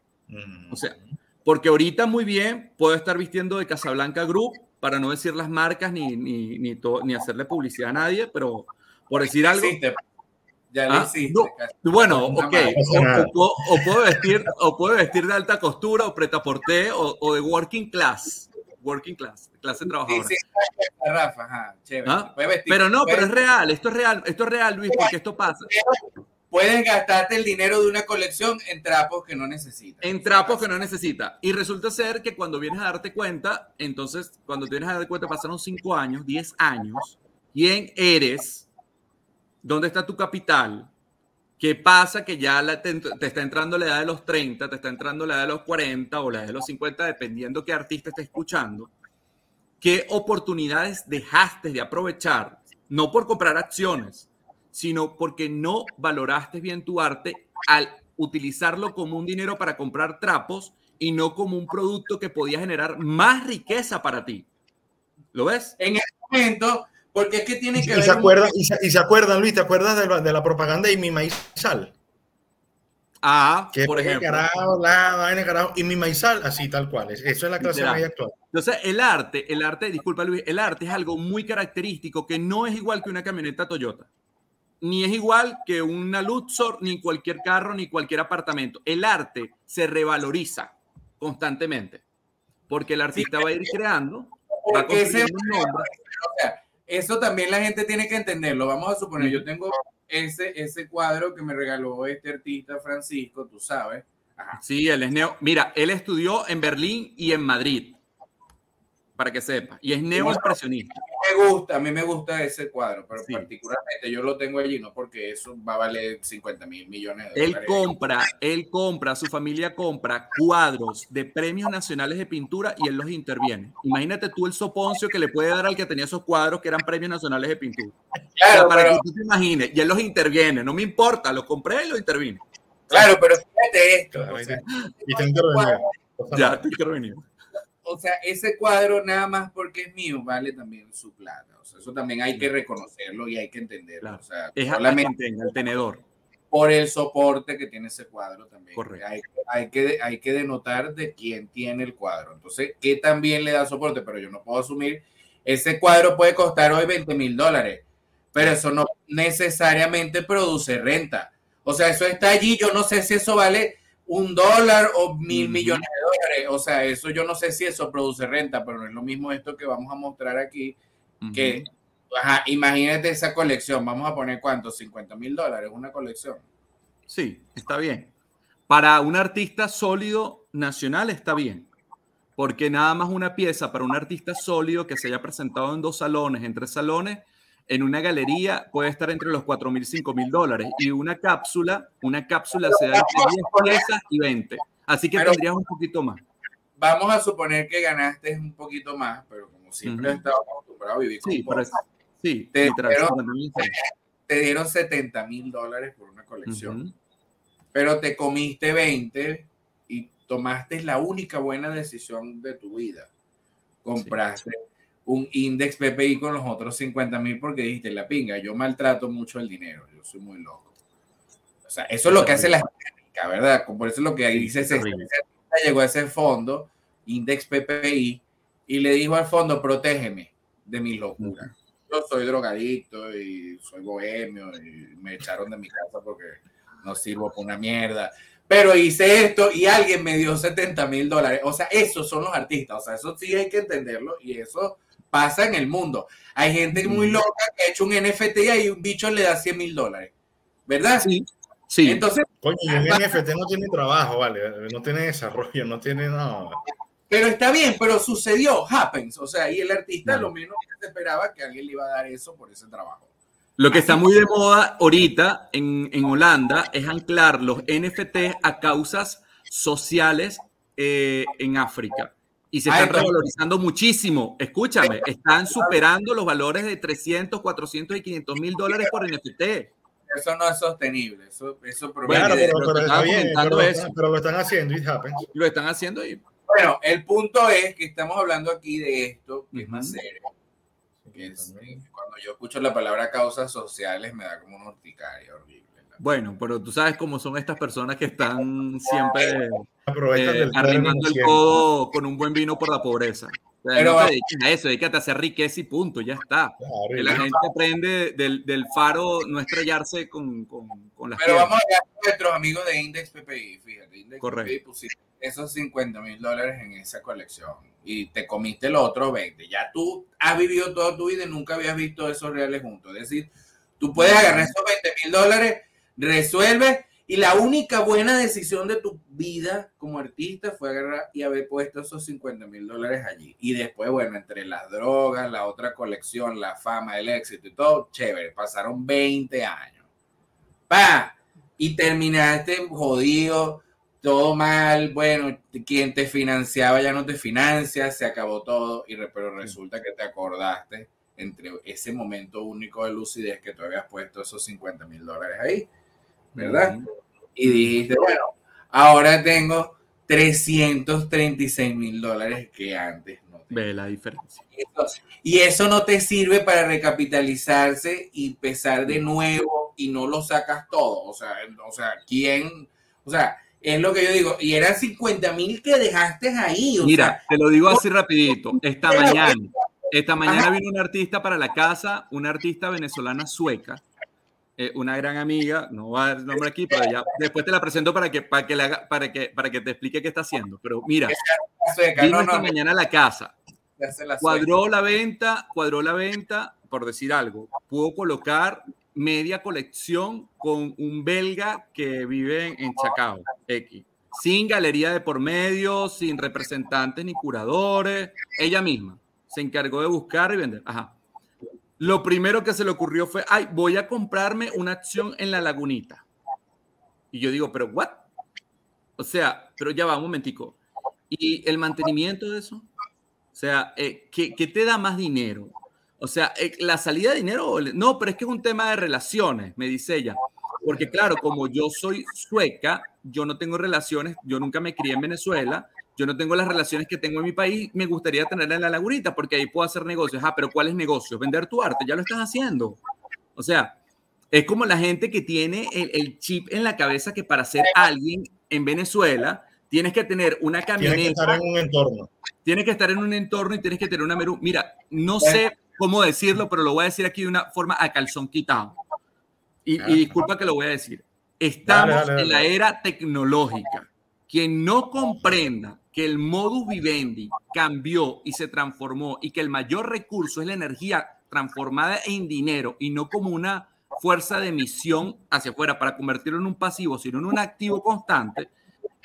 O sea, porque ahorita muy bien puedo estar vistiendo de Casablanca Group, para no decir las marcas ni, ni, ni, ni hacerle publicidad a nadie, pero por decir algo... Ya lo ¿Ah? bueno, ok. O, puedo vestir, o puedo vestir de alta costura, o preta porté, o, o de working class working class, clase trabajadora. Sí, sí, Rafa, ajá, chévere. ¿Ah? Pero no, pero es real, esto es real, esto es real, Luis, porque esto pasa. Puedes gastarte el dinero de una colección en trapos que no necesitas. En trapos que no necesitas. Y resulta ser que cuando vienes a darte cuenta, entonces, cuando vienes a darte cuenta, pasaron 5 años, 10 años, ¿quién eres? ¿Dónde está tu capital? ¿Qué pasa? Que ya te, está entrando la edad de los 30, te está entrando la edad de los 40 o la de los 50, dependiendo qué artista esté escuchando. ¿Qué oportunidades dejaste de aprovechar? No por comprar acciones, sino porque no valoraste bien tu arte al utilizarlo como un dinero para comprar trapos y no como un producto que podía generar más riqueza para ti. ¿Lo ves? En ese momento porque es que tiene que y, ver. Se acuerdan, y, se, acuerdan, Luis, ¿te acuerdas de la, de la propaganda de mi maíz sal? a, por ejemplo. Carajo, la vaina, carajo, y mi maizal, así tal cual. Eso es la clase media actual. Entonces, el arte, el arte, disculpa Luis, el arte es algo muy característico que no es igual que una camioneta Toyota. Ni es igual que una Luxor, ni cualquier carro, ni cualquier apartamento. El arte se revaloriza constantemente. Porque el artista va a ir creando. Va a un nombre. Eso también la gente tiene que entenderlo. Vamos a suponer, yo tengo ese, ese cuadro que me regaló este artista Francisco, tú sabes. Sí, él es neo. Mira, él estudió en Berlín y en Madrid para que sepa. Y es neoexpresionista. Me gusta, a mí me gusta ese cuadro, pero particularmente yo lo tengo allí, no porque eso va a valer 50 mil millones de dólares. Él compra, él compra, su familia compra cuadros de premios nacionales de pintura y él los interviene. Imagínate tú el soponcio que le puede dar al que tenía esos cuadros que eran premios nacionales de pintura. Claro, para que tú te imagines, y él los interviene, no me importa, los compré y los intervine. Claro, pero fíjate esto. y te intervenido. Ya, te intervenido o sea, ese cuadro nada más porque es mío vale también su plata. O sea, eso también hay que reconocerlo y hay que entenderlo. O sea, es solamente el tenedor. Por el soporte que tiene ese cuadro también. Correcto. Hay, hay, que, hay que denotar de quién tiene el cuadro. Entonces, ¿qué también le da soporte? Pero yo no puedo asumir, ese cuadro puede costar hoy 20 mil dólares, pero eso no necesariamente produce renta. O sea, eso está allí, yo no sé si eso vale un dólar o mil millones de dólares. O sea, eso yo no sé si eso produce renta, pero no es lo mismo esto que vamos a mostrar aquí, que imagínate esa colección, vamos a poner cuánto, 50 mil dólares, una colección. Sí, está bien. Para un artista sólido nacional está bien, porque nada más una pieza para un artista sólido que se haya presentado en dos salones, en tres salones, en una galería puede estar entre los 4 mil, 5 mil dólares. Y una cápsula, una cápsula se da entre 10 piezas y 20. Así que tendrías un poquito más. Vamos a suponer que ganaste un poquito más, pero como siempre uh estado acostumbrado a vivir con sí, pero, sí, te, dieron, te dieron 70 mil dólares por una colección, pero te comiste 20 y tomaste la única buena decisión de tu vida. Compraste un index PPI con los otros 50 mil porque dijiste la pinga, yo maltrato mucho el dinero, yo soy muy loco. O sea, eso es lo que hace la gente, ¿verdad? Por eso es lo que dice, se, llegó a ese fondo, index PPI, y le dijo al fondo, protégeme de mi locura. Yo soy drogadicto y soy bohemio y me echaron de mi casa porque no sirvo para una mierda. Pero hice esto y alguien me dio 70 mil dólares. O sea, esos son los artistas. O sea, eso sí hay que entenderlo y eso pasa en el mundo. Hay gente muy loca que ha hecho un NFT y un bicho le da 100 mil dólares. ¿Verdad? Sí. Sí. Entonces. Coño, un NFT no tiene trabajo, ¿vale? No tiene desarrollo, no tiene nada. Pero está bien, pero sucedió, happens. O sea, y el artista lo menos que se esperaba que alguien le iba a dar eso por ese trabajo. Lo que está muy de moda ahorita en, en Holanda es anclar los NFT a causas sociales eh, en África y se están revalorizando muchísimo. Escúchame, están superando los valores de 300, 400 y 500 mil dólares por NFT. Eso no es sostenible. Eso, eso claro, pero, pero, está bien, pero, eso. pero, lo están haciendo, it happens. Lo están haciendo y... Bueno, el punto es que estamos hablando aquí de esto, que es más serio. Que es, cuando yo escucho la palabra causas sociales me da como una urticaria horrible. Bueno, pero tú sabes cómo son estas personas que están siempre eh, arrimando el codo con un buen vino por la pobreza. pero, no te dediques a eso, dedícate a hacer riqueza y punto, ya está. que la gente aprende del, del, faro no estrellarse con, con, con las Pero vamos a ver a nuestros amigos de Index PPI, fíjate, Index PPI pusiste esos 50 mil dólares en esa colección y te comiste los otros 20. Ya tú has vivido toda tu vida y nunca habías visto esos reales juntos. Es decir, tú puedes agarrar esos 20 mil dólares resuelve. Y la única buena decisión de tu vida como artista fue agarrar y haber puesto esos 50 mil dólares allí. Y después, bueno, entre las drogas, la otra colección, la fama, el éxito y todo, chévere, pasaron 20 años. ¡Pa! Y terminaste jodido, todo mal, bueno, quien te financiaba ya no te financia, se acabó todo, y pero resulta que te acordaste entre ese momento único de lucidez que tú habías puesto esos 50 mil dólares ahí ¿verdad? Y dijiste, bueno, ahora tengo 336 mil dólares que antes no. Ve la diferencia. Y eso no te sirve para recapitalizarse y empezar de nuevo y no lo sacas todo. O sea, o sea, ¿quién? O sea, es lo que yo digo. Y eran 50 mil que dejaste ahí. Mira, te lo digo así rapidito. Esta mañana, esta mañana vino un artista para la casa, una artista venezolana sueca, eh, una gran amiga, no va a dar nombre aquí, pero ya después te la presento para que, para que, haga, para que, para que te explique qué está haciendo. Pero mira, vino esta mañana a la casa, cuadró la venta, cuadró la venta, por decir algo, pudo colocar media colección con un belga que vive en Chacao, X. Sin galería de por medio, sin representantes ni curadores, ella misma se encargó de buscar y vender. Ajá. Lo primero que se le ocurrió fue, ay, voy a comprarme una acción en la lagunita. Y yo digo, pero ¿what? O sea, pero ya va un momentico. ¿Y el mantenimiento de eso? O sea, eh, ¿qué, ¿qué, te da más dinero? O sea, eh, la salida de dinero, no, pero es que es un tema de relaciones, me dice ella. Porque claro, como yo soy sueca, yo no tengo relaciones, yo nunca me crié en Venezuela, yo no tengo las relaciones que tengo en mi país, me gustaría tenerla en la lagunita porque ahí puedo hacer negocios. Ah, pero ¿cuáles negocios? Vender tu arte, ya lo estás haciendo. O sea, es como la gente que tiene el, chip en la cabeza que para ser alguien en Venezuela tienes que tener una camioneta. Tienes que estar en un entorno. Tienes que estar en un entorno y tienes que tener una meru. Mira, no sé cómo decirlo, pero lo voy a decir aquí de una forma a calzón quitado. Y, disculpa que lo voy a decir. Estamos en la era tecnológica. Quien no comprenda que el modus vivendi cambió y se transformó y que el mayor recurso es la energía transformada en dinero y no como una fuerza de emisión hacia afuera para convertirlo en un pasivo, sino en un activo constante,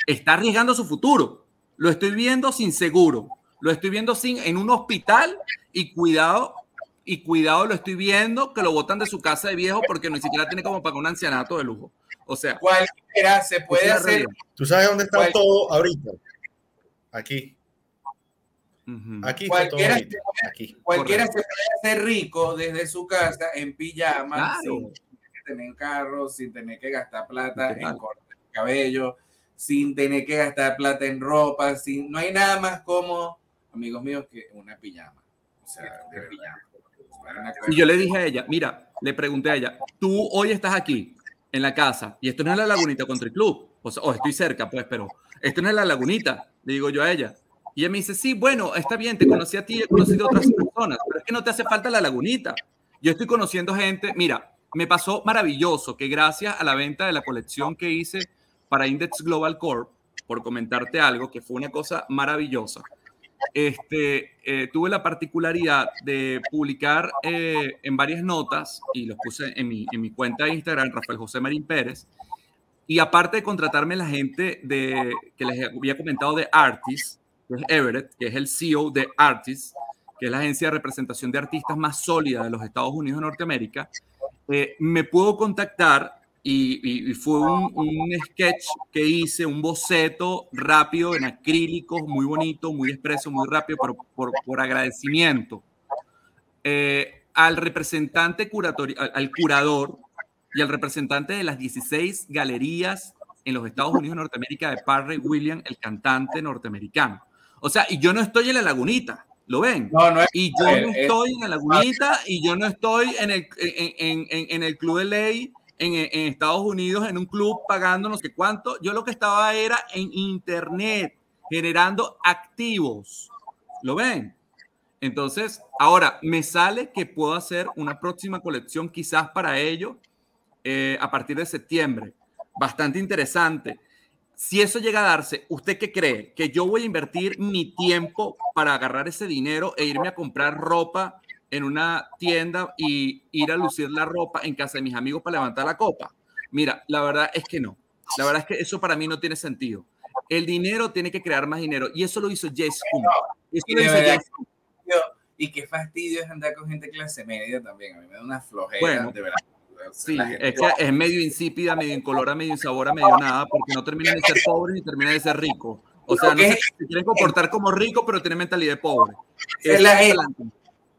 está arriesgando su futuro. Lo estoy viendo sin seguro, lo estoy viendo sin en un hospital y cuidado y cuidado lo estoy viendo que lo botan de su casa de viejo porque ni siquiera tiene como para un ancianato de lujo. O sea, cualquiera se puede hacer. ¿Tú sabes dónde está todo ahorita? Aquí. Aquí cualquiera, se puede, aquí. cualquiera se puede hacer rico desde su casa en pijama, sin tener carro, sin tener que gastar plata en corte de cabello, sin tener que gastar plata en ropa, sin, no hay nada más como, amigos míos, que una pijama. O sea, de pijama. Y yo le dije a ella, mira, le pregunté a ella, tú hoy estás aquí en la casa y esto no es la lagunita contra el club, o, sea, estoy cerca, pues, pero esto no es la lagunita, le digo yo a ella. Y ella me dice, sí, bueno, está bien, te conocí a ti, he conocido a otras personas, pero es que no te hace falta la lagunita. Yo estoy conociendo gente, mira, me pasó maravilloso que gracias a la venta de la colección que hice para Index Global Corp, por comentarte algo, que fue una cosa maravillosa, este, eh, tuve la particularidad de publicar eh, en varias notas, y los puse en mi, en mi cuenta de Instagram, Rafael José Marín Pérez, y aparte de contratarme la gente de, que les había comentado de Artis, que es Everett, que es el CEO de Artis, que es la agencia de representación de artistas más sólida de los Estados Unidos de Norteamérica, eh, me pudo contactar y, fue un, sketch que hice, un boceto rápido en acrílicos, muy bonito, muy expreso, muy rápido, por agradecimiento. Eh, al representante curatorio, al, curador y al representante de las 16 galerías en los Estados Unidos de Norteamérica de Parry William, el cantante norteamericano. O sea, y yo no estoy en la lagunita, ¿lo ven? No, no y yo no estoy en la lagunita y yo no estoy en el, en, en, en el club de ley en, Estados Unidos en un club pagando no sé cuánto. Yo lo que estaba era en Internet generando activos. ¿Lo ven? Entonces, ahora me sale que puedo hacer una próxima colección quizás para ello eh, a partir de septiembre. Bastante interesante. Si eso llega a darse, ¿usted qué cree? ¿Que yo voy a invertir mi tiempo para agarrar ese dinero e irme a comprar ropa en una tienda y ir a lucir la ropa en casa de mis amigos para levantar la copa. Mira, la verdad es que no. La verdad es que eso para mí no tiene sentido. El dinero tiene que crear más dinero y eso lo hizo Jess y, qué fastidio es andar con gente clase media también. A mí me da una flojera, de verdad. Sí, es que es medio insípida, medio incolora, medio insabora, medio nada, porque no termina de ser pobre ni termina de ser rico. O sea, no se, quieren comportar como rico, pero tienen mentalidad de pobre. Es la gente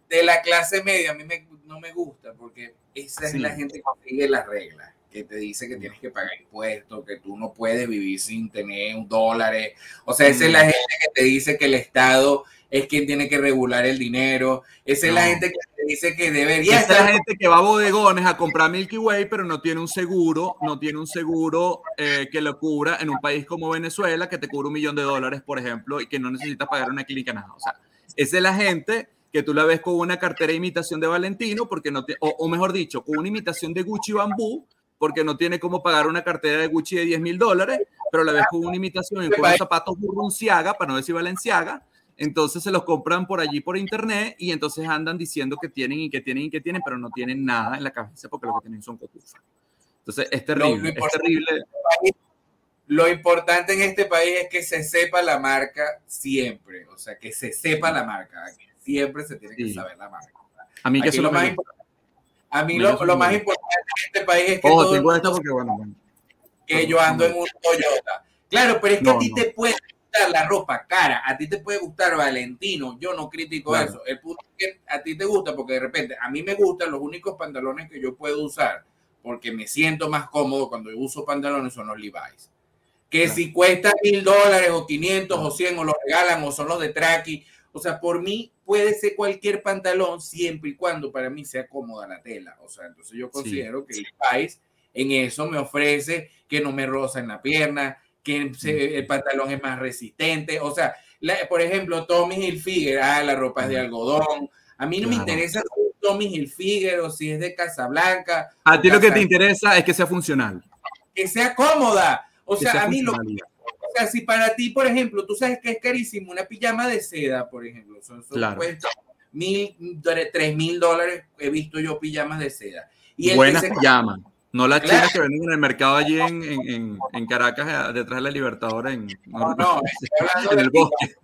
de la clase media a mí no me gusta porque esa es la gente que sigue las reglas, que te dice que tienes que pagar impuestos, que tú no puedes vivir sin tener un dólar. O sea, esa es la gente que te dice que el Estado es quien tiene que regular el dinero. Esa es la gente que dice que debería Esa es la gente que va a bodegones a comprar Milky Way, pero no tiene un seguro, no tiene un seguro eh, que lo cubra en un país como Venezuela, que te cubre un millón de dólares, por ejemplo, y que no necesita pagar una clínica nada. O sea, esa es la gente que tú la ves con una cartera de imitación de Valentino, porque no o, o, mejor dicho, con una imitación de Gucci Bambú, porque no tiene cómo pagar una cartera de Gucci de 10 mil dólares, pero la ves con una imitación y con unos zapatos Burrunciaga, para no decir Valenciaga, entonces se los compran por allí por internet y entonces andan diciendo que tienen y que tienen y que tienen, pero no tienen nada en la cabeza porque lo que tienen son cotufas. Entonces es terrible, lo, es terrible. Lo importante en este país es que se sepa la marca siempre, o sea, que se sepa la marca, siempre se tiene que saber la marca. A mí que eso lo más importante. A mí lo, lo, más importante en este país es que, oh, todo porque, bueno, bueno, que yo ando en un Toyota. Claro, pero es que a ti te puede la ropa cara, a ti te puede gustar Valentino, yo no critico eso. El punto es que a ti te gusta porque de repente a mí me gustan los únicos pantalones que yo puedo usar porque me siento más cómodo cuando yo uso pantalones son los Levi's. Que si cuesta mil dólares o 500 o 100 o los regalan o son los de Traki. O sea, por mí puede ser cualquier pantalón siempre y cuando para mí sea cómoda la tela. O sea, entonces yo considero que Levi's en eso me ofrece que no me roza en la pierna, que el pantalón es más resistente. O sea, por ejemplo, Tommy Hilfiger, ah, la ropa es de algodón. A mí no me interesa Tommy Hilfiger o si es de Casablanca. A ti lo que te interesa es que sea funcional. Que sea cómoda. O sea, a mí lo o sea, si para ti, por ejemplo, tú sabes que es carísimo una pijama de seda, por ejemplo, son, claro. cuesta mil, tres mil dólares, he visto yo pijamas de seda. Y Buenas pijamas. No las claro. chinas que venden en el mercado allí en, en, en Caracas, eh, detrás de la Libertadora, en, no, no, en el bosque.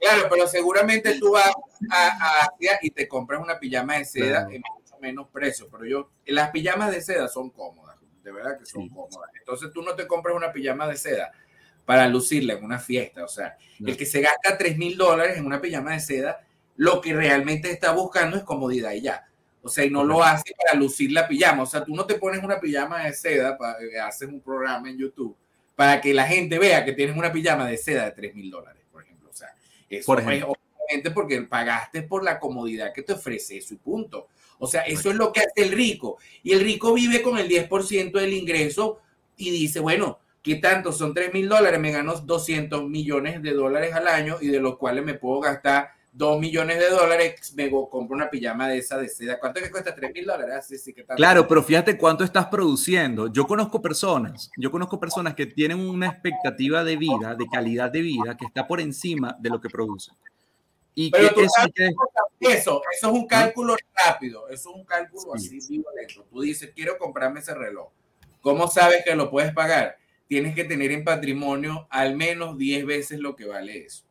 Claro, pero seguramente tú vas a, Asia y te compras una pijama de seda claro. en mucho menos precio. Pero yo, las pijamas de seda son cómodas, de verdad que son sí. cómodas. Entonces tú no te compras una pijama de seda para lucirla en una fiesta. O sea, no. el que se gasta 3 mil dólares en una pijama de seda, lo que realmente está buscando es comodidad y ya. O sea, y no lo hace para lucir la pijama. O sea, tú no te pones una pijama de seda, para, eh, haces un programa en YouTube para que la gente vea que tienes una pijama de seda de 3 mil dólares, por ejemplo. O sea, eso por es obviamente porque pagaste por la comodidad que te ofrece eso y punto. O sea, eso es lo que hace el rico. Y el rico vive con el 10% del ingreso y dice, bueno, ¿qué tanto? Son 3 mil dólares, me gano 200 millones de dólares al año y de los cuales me puedo gastar 2 millones de dólares, me compro una pijama de esa de seda. ¿Cuánto que cuesta? 3 mil dólares. Sí, sí, ¿qué tal? Claro, pero fíjate cuánto estás produciendo. Yo conozco personas, yo conozco personas que tienen una expectativa de vida, de calidad de vida, que está por encima de lo que producen. Y pero que eso, que... eso, eso es un cálculo rápido, eso es un cálculo sí. así violento. Tú dices, quiero comprarme ese reloj. ¿Cómo sabes que lo puedes pagar? Tienes que tener en patrimonio al menos 10 veces lo que vale eso.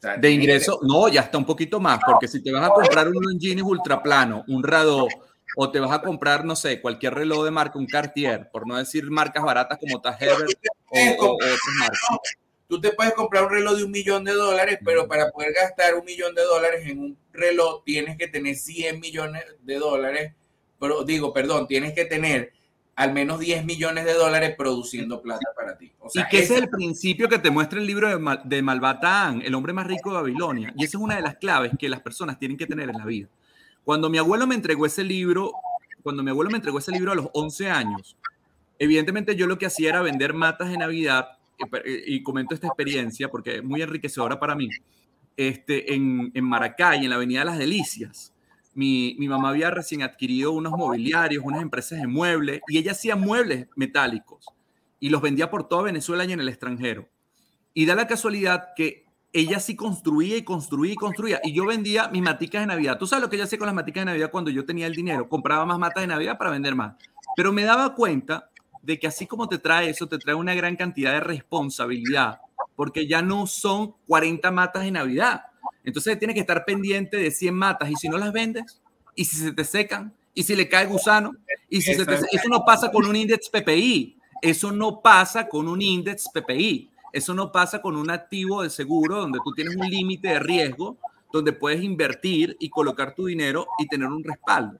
O sea, de ingreso, no, ya está un poquito más, porque si te vas a comprar un Longines ultraplano, un Rado, o te vas a comprar, no sé, cualquier reloj de marca, un Cartier, por no decir marcas baratas como Tajever o, o, otras marcas. Tú te puedes comprar un reloj de un millón de dólares, pero para poder gastar un millón de dólares en un reloj tienes que tener 100 millones de dólares, pero digo, perdón, tienes que tener al menos 10 millones de dólares produciendo plata para ti. O sea, y que ese es el principio que te muestra el libro de, Mal, de Malbatán, El hombre más rico de Babilonia. Y esa es una de las claves que las personas tienen que tener en la vida. Cuando mi abuelo me entregó ese libro, cuando mi abuelo me entregó ese libro a los 11 años, evidentemente yo lo que hacía era vender matas de Navidad, y comento esta experiencia porque es muy enriquecedora para mí, este, en, en Maracay, en la Avenida de las Delicias mi, mamá había recién adquirido unos mobiliarios, unas empresas de muebles, y ella hacía muebles metálicos y los vendía por toda Venezuela y en el extranjero. Y da la casualidad que ella sí construía y construía y construía. Y yo vendía mis maticas de Navidad. Tú sabes lo que ella hacía con las maticas de Navidad cuando yo tenía el dinero. Compraba más matas de Navidad para vender más. Pero me daba cuenta de que así como te trae eso, te trae una gran cantidad de responsabilidad. Porque ya no son 40 matas de Navidad entonces tienes que estar pendiente de 100 matas y si no las vendes, y si se te secan, y si le cae gusano, y si se te, eso no pasa con un índice PPI, eso no pasa con un índice PPI, eso no pasa con un activo de seguro donde tú tienes un límite de riesgo, donde puedes invertir y colocar tu dinero y tener un respaldo.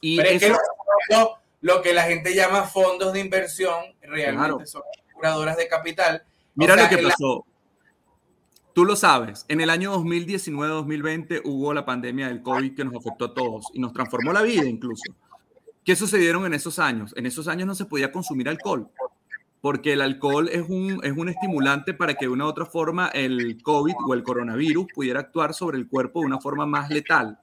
Y Pero eso, es que lo, lo, que la gente llama fondos de inversión realmente claro. son curadoras de capital. Mira o sea, lo que pasó. Tú lo sabes, en el año 2019-2020 hubo la pandemia del COVID que nos afectó a todos y nos transformó la vida incluso. ¿Qué sucedieron en esos años? En esos años no se podía consumir alcohol, porque el alcohol es un, es un estimulante para que de una u otra forma el COVID o el coronavirus pudiera actuar sobre el cuerpo de una forma más letal.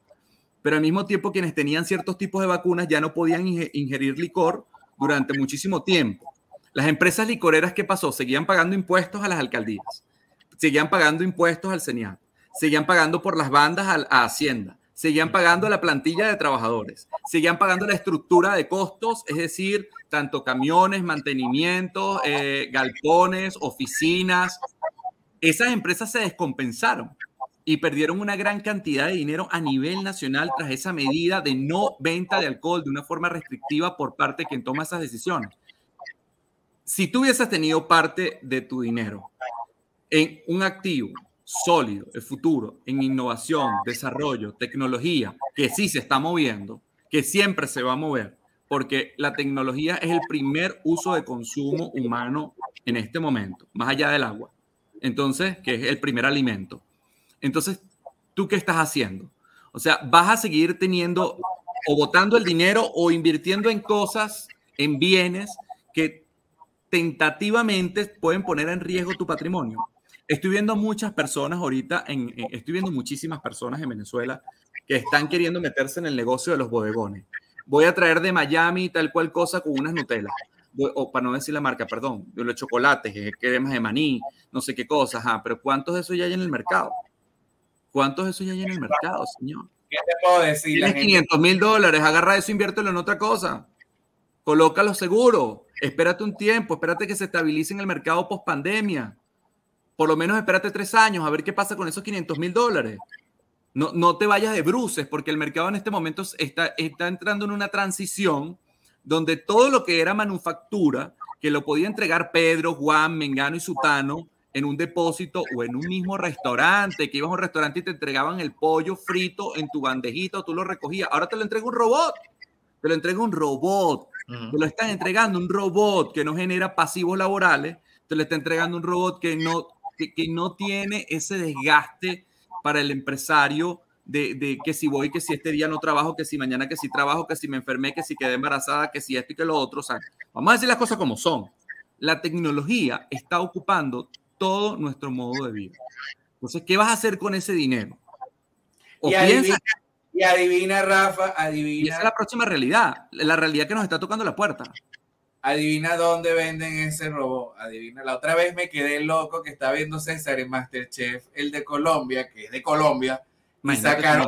Pero al mismo tiempo quienes tenían ciertos tipos de vacunas ya no podían ingerir licor durante muchísimo tiempo. Las empresas licoreras, ¿qué pasó? Seguían pagando impuestos a las alcaldías, seguían pagando impuestos al CENIAT, seguían pagando por las bandas a, Hacienda, seguían pagando la plantilla de trabajadores, seguían pagando la estructura de costos, es decir, tanto camiones, mantenimiento, eh, galpones, oficinas. Esas empresas se descompensaron y perdieron una gran cantidad de dinero a nivel nacional tras esa medida de no venta de alcohol de una forma restrictiva por parte de quien toma esas decisiones si tú hubieses tenido parte de tu dinero en un activo sólido, el futuro, en innovación, desarrollo, tecnología, que sí se está moviendo, que siempre se va a mover, porque la tecnología es el primer uso de consumo humano en este momento, más allá del agua. Entonces, que es el primer alimento. Entonces, ¿tú qué estás haciendo? O sea, vas a seguir teniendo o botando el dinero o invirtiendo en cosas, en bienes que tentativamente pueden poner en riesgo tu patrimonio. Estoy viendo muchas personas ahorita, en, estoy viendo muchísimas personas en Venezuela que están queriendo meterse en el negocio de los bodegones. Voy a traer de Miami tal cual cosa con unas Nutella, o para no decir la marca, perdón, de los chocolates, cremas de maní, no sé qué cosas, pero ¿cuántos de esos ya hay en el mercado? ¿Cuántos de esos ya hay en el mercado, señor? ¿Qué te puedo decir? Tienes 500 mil dólares, agarra eso, inviértelo en otra cosa. Colócalo seguro. Espérate un tiempo, espérate que se estabilice en el mercado post pandemia. Por lo menos espérate tres años a ver qué pasa con esos 500 mil dólares. No, no te vayas de bruces porque el mercado en este momento está, está entrando en una transición donde todo lo que era manufactura, que lo podía entregar Pedro, Juan, Mengano y Sutano en un depósito o en un mismo restaurante, que ibas a un restaurante y te entregaban el pollo frito en tu bandejita o tú lo recogías. Ahora te lo entrega un robot. Te lo entrega un robot te lo están entregando un robot que no genera pasivos laborales, te lo está entregando un robot que no, que, no tiene ese desgaste para el empresario de, de, que si voy, que si este día no trabajo, que si mañana que si trabajo, que si me enfermé, que si quedé embarazada, que si esto y que lo otro. O vamos a decir las cosas como son. La tecnología está ocupando todo nuestro modo de vida. Entonces, ¿qué vas a hacer con ese dinero? O piensa, y adivina, Rafa, adivina. Y esa es la próxima realidad, la realidad que nos está tocando la puerta. Adivina dónde venden ese robot. Adivina. La otra vez me quedé loco que estaba viendo César en Masterchef, el de Colombia, que es de Colombia. Y sacaron.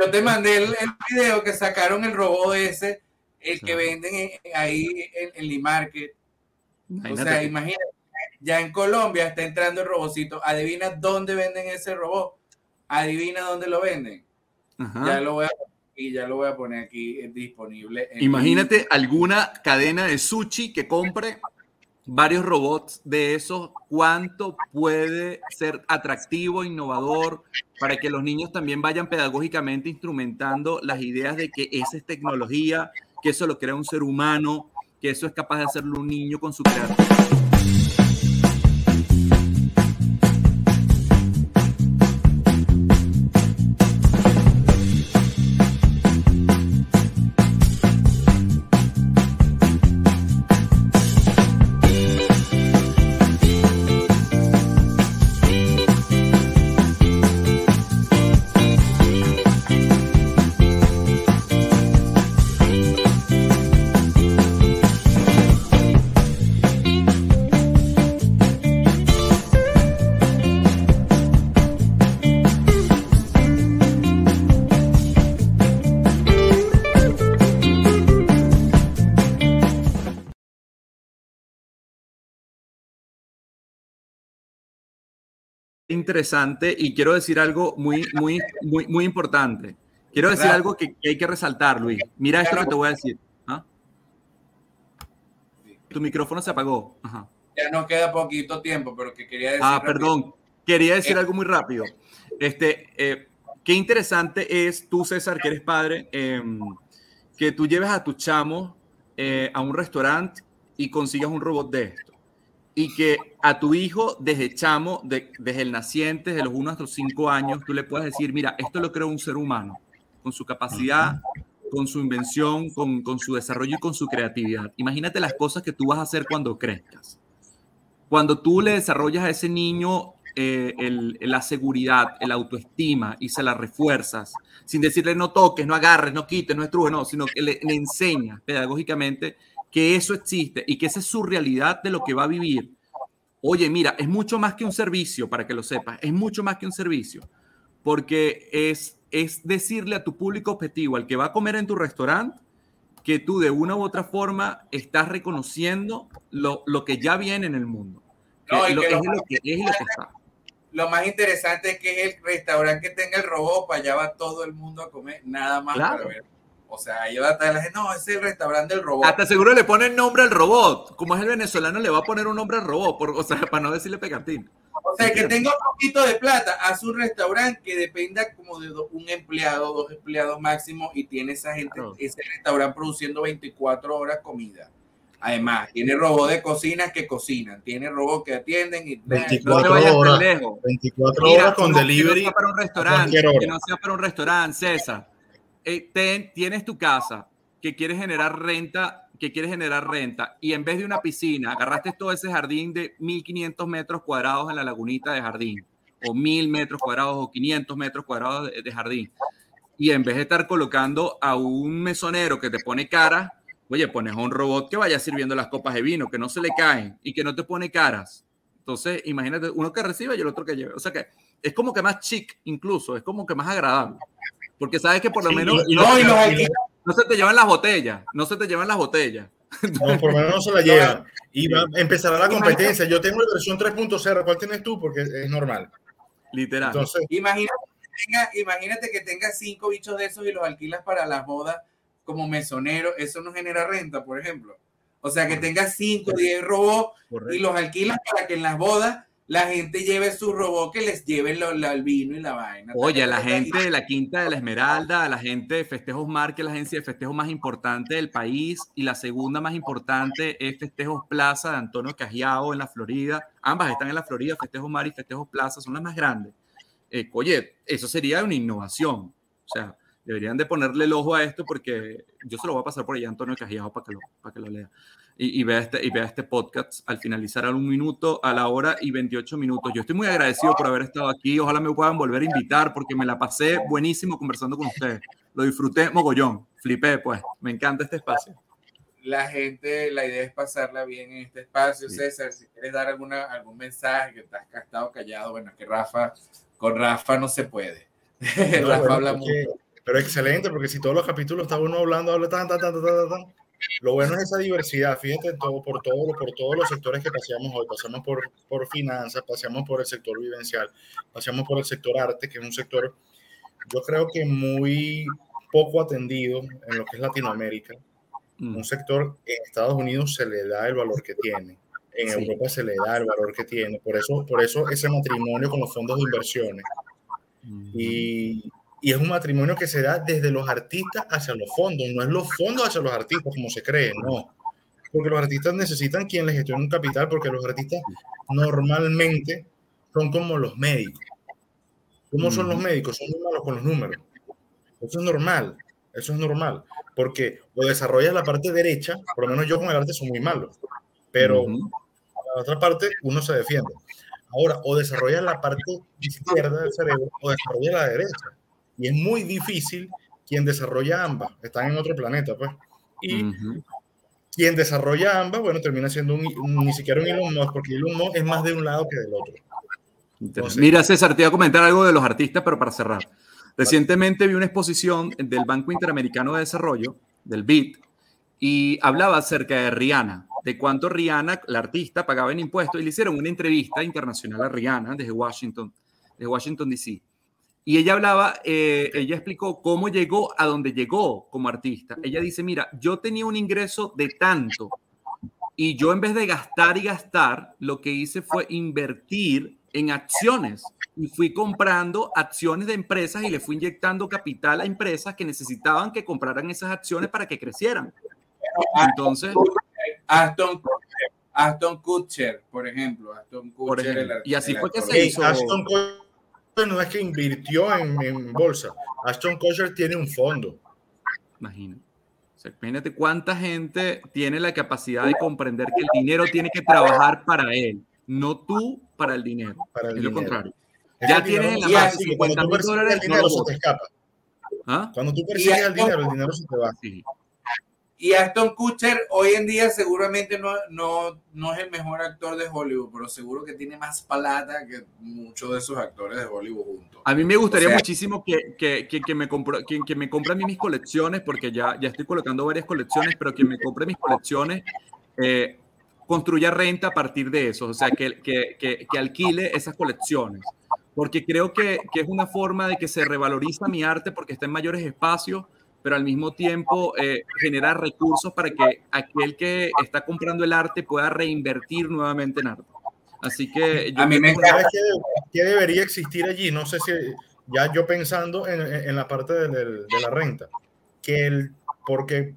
yo te mandé el, video que sacaron el robot ese, el que venden ahí en, en. O sea, imagínate, ya en Colombia está entrando el robocito. Adivina dónde venden ese robot. Adivina dónde lo venden ya lo voy a y ya lo voy a poner aquí disponible. Imagínate alguna cadena de sushi que compre varios robots de esos, cuánto puede ser atractivo, innovador, para que los niños también vayan pedagógicamente instrumentando las ideas de que esa es tecnología, que eso lo crea un ser humano, que eso es capaz de hacerlo un niño con su creatividad. Interesante y quiero decir algo muy, muy, muy, muy importante. Quiero decir algo que, hay que resaltar, Luis. Mira esto que te voy a decir. ¿ah? Tu micrófono se apagó. Ya no queda poquito tiempo, pero que quería decir. Ah, perdón. Quería decir eh. algo muy rápido. Este, eh, qué interesante es tú, César, que eres padre, em, que tú lleves a tu chamo eh, a un restaurante y consigas un robot de esto. Y que a tu hijo desde chamo, desde el naciente, desde los 1 hasta los 5 años, tú le puedes decir, mira, esto lo creo un ser humano, con su capacidad, con su invención, con, con su desarrollo y con su creatividad. Imagínate las cosas que tú vas a hacer cuando crezcas. Cuando tú le desarrollas a ese niño eh, el, la seguridad, el autoestima y se la refuerzas, sin decirle no toques, no agarres, no quites, no estrujes, no, sino que le, le enseñas pedagógicamente que eso existe y que esa es su realidad de lo que va a vivir. Oye, mira, es mucho más que un servicio, para que lo sepas, es mucho más que un servicio, porque es, es decirle a tu público objetivo, al que va a comer en tu restaurante, que tú de una u otra forma estás reconociendo lo, lo que ya viene en el mundo. No, lo, es, lo que, es lo que está lo más interesante es que el restaurante que tenga el robot, para allá va todo el mundo a comer, nada más para ver. O sea, ahí va a estar la gente, no, es el restaurante del robot. Hasta seguro le pone el nombre al robot. Como es el venezolano, le va a poner un nombre al robot, por, o sea, para no decirle pegatín. O sea, que tenga un poquito de plata, a su restaurante que dependa como de un empleado, dos empleados máximo, y tiene esa gente, ese restaurante produciendo 24 horas comida. Además, tiene robots de cocina que cocinan, tiene robots que atienden y 24 horas, 24 horas con delivery. Que no sea para un restaurante, que no sea para un restaurante, César. Eh, tienes tu casa que quieres generar renta, que quieres generar renta y en vez de una piscina, agarraste todo ese jardín de 1500 metros cuadrados en la lagunita de jardín o 1000 metros cuadrados o 500 metros cuadrados de, de jardín y en vez de estar colocando a un mesonero que te pone cara Oye, pones a un robot que vaya sirviendo las copas de vino, que no se le caen y que no te pone caras. Entonces, imagínate, uno que recibe y el otro que lleve. O sea que es como que más chic, incluso, es como que más agradable. Porque sabes que por lo menos no, se te llevan las botellas, no se te llevan las botellas. No, por lo menos no se la llevan. Y va, empezará la competencia. Yo tengo la versión 3.0. ¿Cuál tienes tú? Porque es normal. Literal. Entonces, imagínate, imagínate que tengas cinco bichos de esos y los alquilas para las bodas como mesonero, eso no genera renta, por ejemplo. O sea, que tengas 5 o 10 robots y los alquilas para que en las bodas la gente lleve su robot que les lleve el vino y la vaina. Oye, la gente de la Quinta de la Esmeralda, la gente de Festejos Mar, que es la agencia de festejos más importante del país, y la segunda más importante es Festejos Plaza de Antonio Cajiao en la Florida. Ambas están en la Florida, Festejos Mar y Festejos Plaza son las más grandes. Eh, oye, eso sería una innovación. O sea, Deberían de ponerle el ojo a esto porque yo se lo voy a pasar por allá a Antonio Cajiao para que lo, para que lo lea. Y, y, vea este, y vea este podcast al finalizar a un minuto, a la hora y 28 minutos. Yo estoy muy agradecido por haber estado aquí. Ojalá me puedan volver a invitar porque me la pasé buenísimo conversando con ustedes. Lo disfruté mogollón. Flipé, pues. Me encanta este espacio. La gente, la idea es pasarla bien en este espacio. César, si quieres dar alguna, algún mensaje que has estado callado, bueno, que Rafa, con Rafa no se puede. Rafa habla mucho pero excelente, porque si todos los capítulos está uno hablando, habla tan, tan, tan, tan, tan, Lo bueno es esa diversidad, fíjate, todo, por, todo, por todos los sectores que paseamos hoy. Pasamos por, por finanzas, pasamos por el sector vivencial, pasamos por el sector arte, que es un sector, yo creo que muy poco atendido en lo que es Latinoamérica. Mm. Un sector en Estados Unidos se le da el valor que tiene, en Europa se le da el valor que tiene. Por eso, por eso ese matrimonio con los fondos de inversiones. Mm. Y y es un matrimonio que se da desde los artistas hacia los fondos, no es los fondos hacia los artistas como se cree, no. Porque los artistas necesitan quien les gestione un capital, porque los artistas normalmente son como los médicos. ¿Cómo son los médicos? Son muy malos con los números. Eso es normal, eso es normal. Porque o desarrollas la parte derecha, por lo menos yo con el arte soy muy malo, pero a la otra parte uno se defiende. Ahora, o desarrollas la parte izquierda del cerebro o desarrollas la derecha y es muy difícil quien desarrolla ambas, están en otro planeta, pues. Y quien desarrolla ambas, bueno, termina siendo un, ni siquiera un Elon Musk, porque Elon Musk es más de un lado que del otro. Mira, César, te iba a comentar algo de los artistas, pero para cerrar. Recientemente vi una exposición del Banco Interamericano de Desarrollo, del BID, y hablaba acerca de Rihanna, de cuánto Rihanna, la artista, pagaba en impuestos, y le hicieron una entrevista internacional a Rihanna desde Washington, desde Washington, D.C. Y ella hablaba, eh, ella explicó cómo llegó a donde llegó como artista. Ella dice, mira, yo tenía un ingreso de tanto y yo en vez de gastar y gastar, lo que hice fue invertir en acciones y fui comprando acciones de empresas y le fui inyectando capital a empresas que necesitaban que compraran esas acciones para que crecieran. Entonces, Aston, Aston Kutcher, por ejemplo. Aston Kutcher, y así fue que se hizo. Aston Kutcher no es que invirtió en, en bolsa. Aston Kutcher tiene un fondo. Imagínate. imagínate cuánta gente tiene la capacidad de comprender que el dinero tiene que trabajar para él, no tú para el dinero. Para el es lo contrario. ya tienes en la mano 50 mil dólares. El dinero se te escapa. ¿Ah? Cuando tú persigues el dinero, el dinero se te va. Sí. Y Aston Kutcher hoy en día seguramente no, no, no es el mejor actor de Hollywood, pero seguro que tiene más palata que muchos de esos actores de Hollywood juntos. A mí me gustaría muchísimo que, que, que, me compre, que, que, me compre a mí mis colecciones, porque ya, ya estoy colocando varias colecciones, pero que me compre mis colecciones, eh, construya renta a partir de eso, o sea, que, que, que, alquile esas colecciones porque creo que, que, es una forma de que se revaloriza mi arte porque está en mayores espacios pero al mismo tiempo eh, generar recursos para que aquel que está comprando el arte pueda reinvertir nuevamente en arte. Así que a mí me encanta. Que, debería existir allí, no sé si ya yo pensando en, en la parte de, de, la renta, que el, porque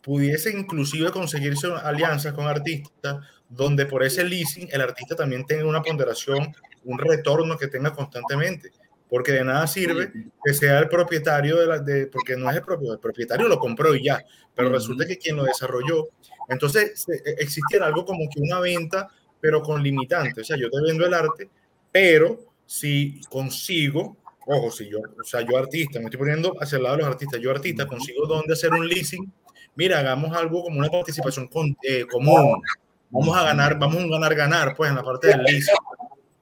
pudiese inclusive conseguirse alianzas con artistas donde por ese leasing el artista también tenga una ponderación, un retorno que tenga constantemente porque de nada sirve que sea el propietario de la, de, porque no es el propio, el propietario lo compró y ya, pero resulta que quien lo desarrolló, entonces e, existiera algo como que una venta, pero con limitantes, o sea, yo te vendo el arte, pero si consigo, ojo, si yo, o sea, yo artista, me estoy poniendo hacia el lado de los artistas, yo artista consigo dónde hacer un leasing, mira, hagamos algo como una participación con, eh, común, vamos a ganar, vamos a ganar, ganar, pues en la parte del leasing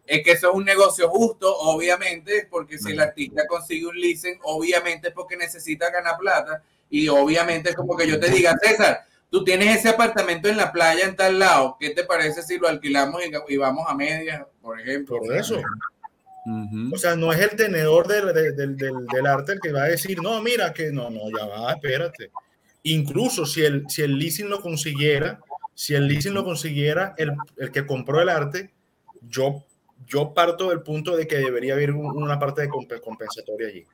es que eso es un negocio justo, obviamente, porque si el artista consigue un leasing, obviamente es porque necesita ganar plata y obviamente es como que yo te diga, César, tú tienes ese apartamento en la playa en tal lado, ¿qué te parece si lo alquilamos y, vamos a medias, por ejemplo? Por eso. O sea, no es el tenedor del, del, del, arte el que va a decir, no, mira que no, no, ya va, espérate. Incluso si el, si el leasing lo consiguiera, si el leasing lo consiguiera el, el que compró el arte, yo yo parto del punto de que debería haber una parte de compensatoria allí.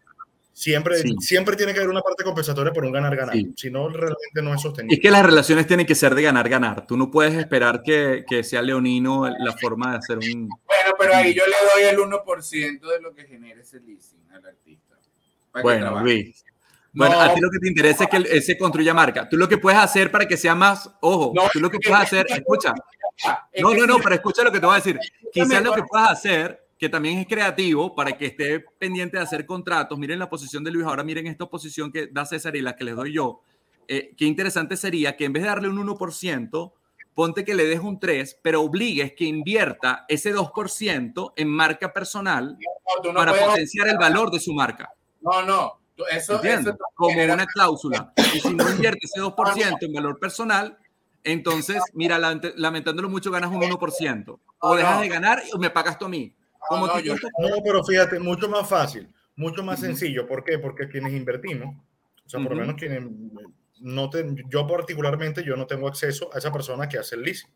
Siempre, siempre tiene que haber una parte compensatoria por un ganar-ganar. Si no, realmente no es sostenible. Es que las relaciones tienen que ser de ganar-ganar. Tú no puedes esperar que, que, sea leonino la forma de hacer un. Bueno, pero ahí yo le doy el 1% de lo que genera ese leasing al artista. Bueno, Luis. Bueno, a ti lo que te interesa es que ese construya marca. Tú lo que puedes hacer para que sea más, ojo, tú lo que puedes hacer, escucha, no, no, no, pero escucha lo que te voy a decir. Quizás lo que puedas hacer, que también es creativo, para que esté pendiente de hacer contratos. Miren la posición de Luis, ahora miren esta posición que da César y la que les doy yo. Eh, qué interesante sería que en vez de darle un 1%, ponte que le des un 3, pero obligues que invierta ese 2% en marca personal para potenciar el valor de su marca. No, no. Eso, eso como una cláusula. Y si no invierte ese 2% en valor personal, entonces, mira, lamentándolo mucho, ganas un 1%. O dejas de ganar y me pagas tú a mí. no, pero fíjate, mucho más fácil, mucho más sencillo. ¿Por qué? Porque quienes invertimos, o sea, por lo menos quienes no yo particularmente, yo no tengo acceso a esa persona que hace el leasing.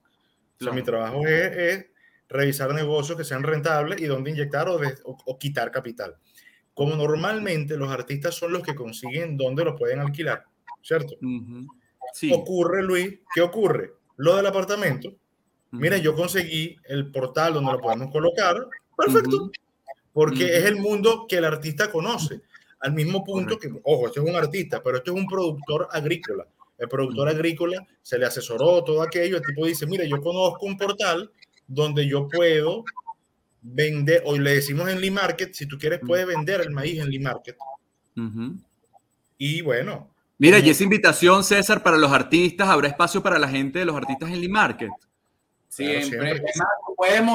O sea, mi trabajo es, revisar negocios que sean rentables y dónde inyectar o, o, quitar capital. Como normalmente los artistas son los que consiguen dónde lo pueden alquilar, ¿cierto? Ocurre, Luis, ¿qué ocurre? Lo del apartamento. Mira, yo conseguí el portal donde lo podemos colocar. Perfecto. Porque es el mundo que el artista conoce. Al mismo punto que, ojo, este es un artista, pero este es un productor agrícola. El productor agrícola se le asesoró todo aquello. El tipo dice, mira, yo conozco un portal donde yo puedo vender, hoy le decimos en Lee Market, si tú quieres, puedes vender el maíz en Lee Market. Y bueno, Mira, y esa invitación, César, para los artistas, ¿habrá espacio para la gente de los artistas en Lee Market? Siempre.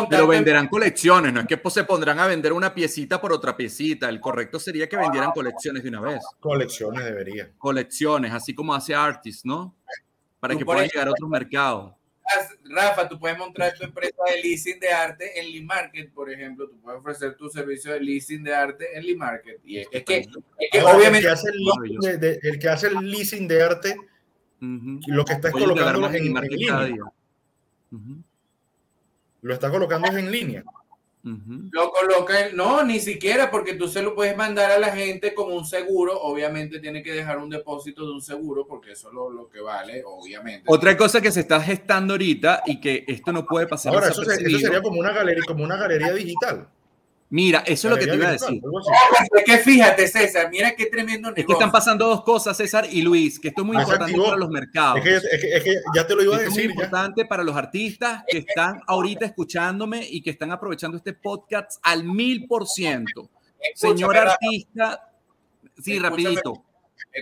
Pero venderán colecciones, no es que pues, se pondrán a vender una piecita por otra piecita. El correcto sería que vendieran colecciones de una vez. Colecciones debería. Colecciones, así como hace Artist, ¿no? Para que puedan llegar a otros mercados. Rafa, tú puedes montar tu empresa de leasing de arte en Lee Market, por ejemplo. Tú puedes ofrecer tu servicio de leasing de arte en Lee Market. Y es, que, obviamente. El que, hace el leasing de, arte, lo que está colocando en, línea. Lo está colocando en línea. Lo coloca, no, ni siquiera porque tú se lo puedes mandar a la gente como un seguro. Obviamente tiene que dejar un depósito de un seguro porque eso es lo, que vale, obviamente. Otra cosa que se está gestando ahorita y que esto no puede pasar. Ahora, eso, eso, sería como una galería, como una galería digital. Mira, eso es lo que te iba a decir. Es que fíjate, César, mira qué tremendo negocio. Es que están pasando dos cosas, César y Luis, que esto es muy importante para los mercados. Es que, ya te lo iba a decir. Es muy importante para los artistas que están ahorita escuchándome y que están aprovechando este podcast al mil por ciento. Señor artista, sí, rapidito.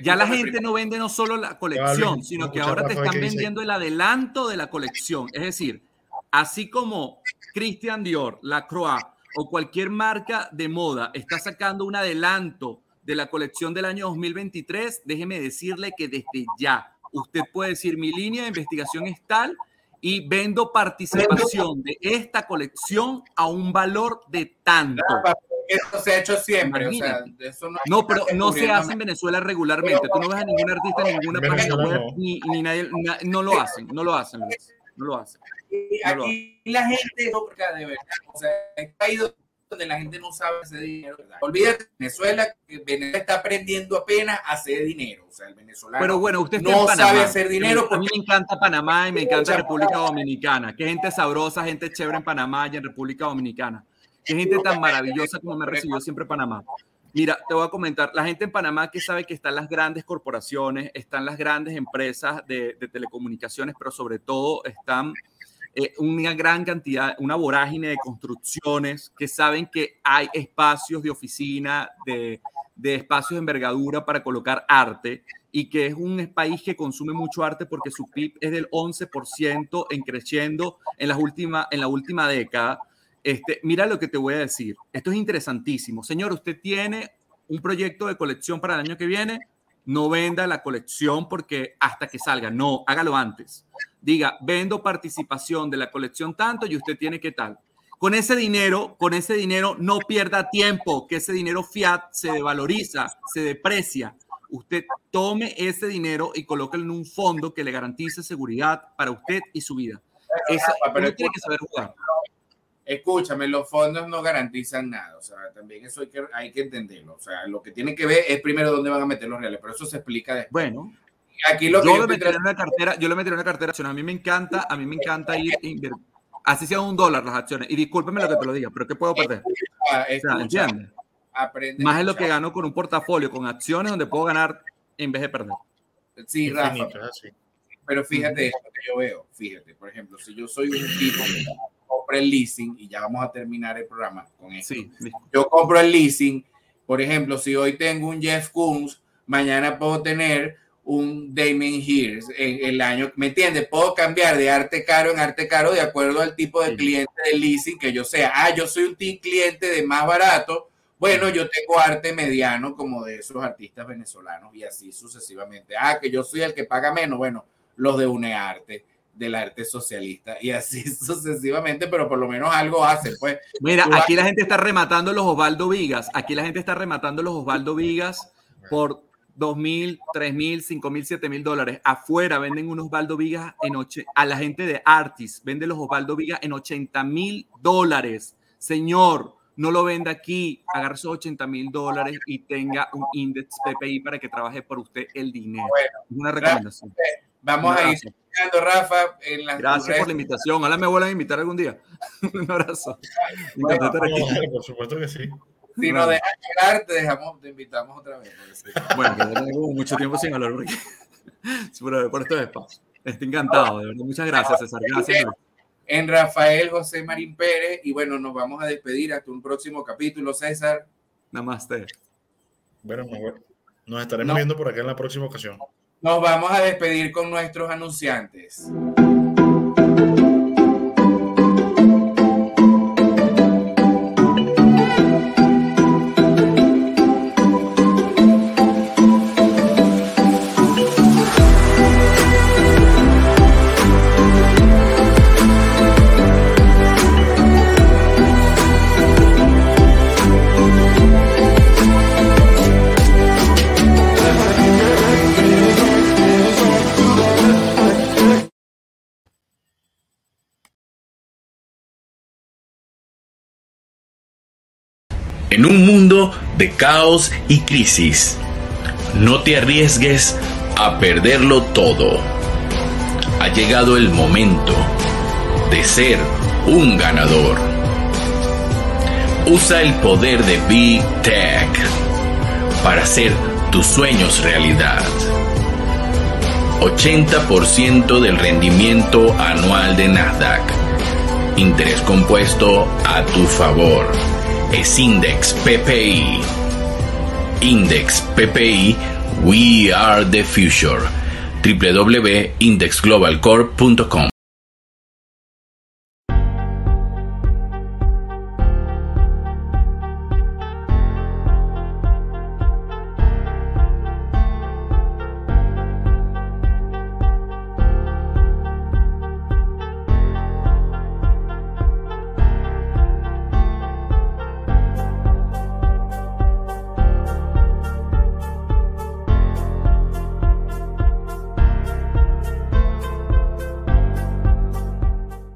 Ya la gente no vende no solo la colección, sino que ahora te están vendiendo el adelanto de la colección. Es decir, así como Christian Dior, La Croix, o cualquier marca de moda está sacando un adelanto de la colección del año 2023, déjeme decirle que desde ya usted puede decir mi línea de investigación es tal y vendo participación de esta colección a un valor de tanto. Eso se ha hecho siempre. no, pero no se hace en Venezuela regularmente. Tú no ves a ningún artista, ninguna página web, ni, ni nadie, no lo hacen, no lo hacen, no lo hacen aquí la gente, no, de verdad, o sea, he caído donde la gente no sabe hacer dinero. Olvídate, Venezuela, Venezuela está aprendiendo apenas a hacer dinero. O sea, el venezolano Pero bueno, usted no sabe hacer dinero. A mí me encanta Panamá y me encanta República Dominicana. Qué gente sabrosa, gente chévere en Panamá y en República Dominicana. Qué gente tan maravillosa como me recibió siempre Panamá. Mira, te voy a comentar, la gente en Panamá que sabe que están las grandes corporaciones, están las grandes empresas de, telecomunicaciones, pero sobre todo están eh, una gran cantidad, una vorágine de construcciones que saben que hay espacios de oficina, de, de espacios de envergadura para colocar arte y que es un país que consume mucho arte porque su PIB es del 11% en creciendo en, las última, en la última década. Este, mira lo que te voy a decir. Esto es interesantísimo. Señor, usted tiene un proyecto de colección para el año que viene. No venda la colección porque hasta que salga. No, hágalo antes diga, vendo participación de la colección tanto y usted tiene que tal. Con ese dinero, con ese dinero no pierda tiempo, que ese dinero fiat se devaloriza, se deprecia. Usted tome ese dinero y colóquelo en un fondo que le garantice seguridad para usted y su vida. Eso, pero tiene que saber jugar. Escúchame, los fondos no garantizan nada, o sea, también eso hay que, hay que entenderlo. O sea, lo que tiene que ver es primero dónde van a meter los reales, pero eso se explica después. Bueno, aquí lo yo, que yo una cartera, yo le metería una cartera A mí me encanta, a mí me encanta ir así sea un dólar las acciones. Y discúlpeme lo que te lo diga, pero ¿qué puedo perder? ¿Entiendes? Más es lo que gano con un portafolio, con acciones donde puedo ganar en vez de perder. Sí, Rafa. Pero fíjate esto que yo veo. Fíjate, por ejemplo, si yo soy un tipo que compra el leasing, y ya vamos a terminar el programa con esto. Sí, yo compro el leasing, por ejemplo, si hoy tengo un Jeff Koons, mañana puedo tener un Damien Hirst en el año, ¿me entiendes? Puedo cambiar de arte caro en arte caro de acuerdo al tipo de cliente de leasing que yo sea. Ah, yo soy un cliente de más barato, bueno, yo tengo arte mediano como de esos artistas venezolanos y así sucesivamente. Ah, que yo soy el que paga menos, bueno, los de UNEARTE del arte socialista y así sucesivamente, pero por lo menos algo hace, pues. Mira, aquí la gente está rematando los Osvaldo Vigas, aquí la gente está rematando los Osvaldo Vigas por 2 mil, 3 mil, 5 mil, 7 mil dólares. Afuera venden unos Osvaldo Vigas en ocho, a la gente de Artis, vende los Osvaldo Vigas en 80 mil dólares. Señor, no lo venda aquí, agarre esos 80 mil dólares y tenga un index PPI para que trabaje por usted el dinero. una recomendación. Vamos a ir escuchando, Rafa. En Gracias por la invitación. Ojalá me vuelvan a invitar algún día. un abrazo. por supuesto que sí. Si no dejas llegar, te dejamos, te invitamos otra vez. Bueno, que tengo mucho tiempo sin hablar porque, por, por estos espacios. Estoy encantado, de verdad. Muchas gracias, César. Gracias. En Rafael José Marín Pérez. Y bueno, nos vamos a despedir hasta un próximo capítulo, César. Namaste. Bueno, nos estaremos viendo por acá en la próxima ocasión. Nos vamos a despedir con nuestros anunciantes. En un mundo de caos y crisis, no te arriesgues a perderlo todo. Ha llegado el momento de ser un ganador. Usa el poder de Big Tech para hacer tus sueños realidad. 80% del rendimiento anual de Nasdaq. Interés compuesto a tu favor. Es Index PPI. Index PPI, We Are the Future. www.indexglobalcorp.com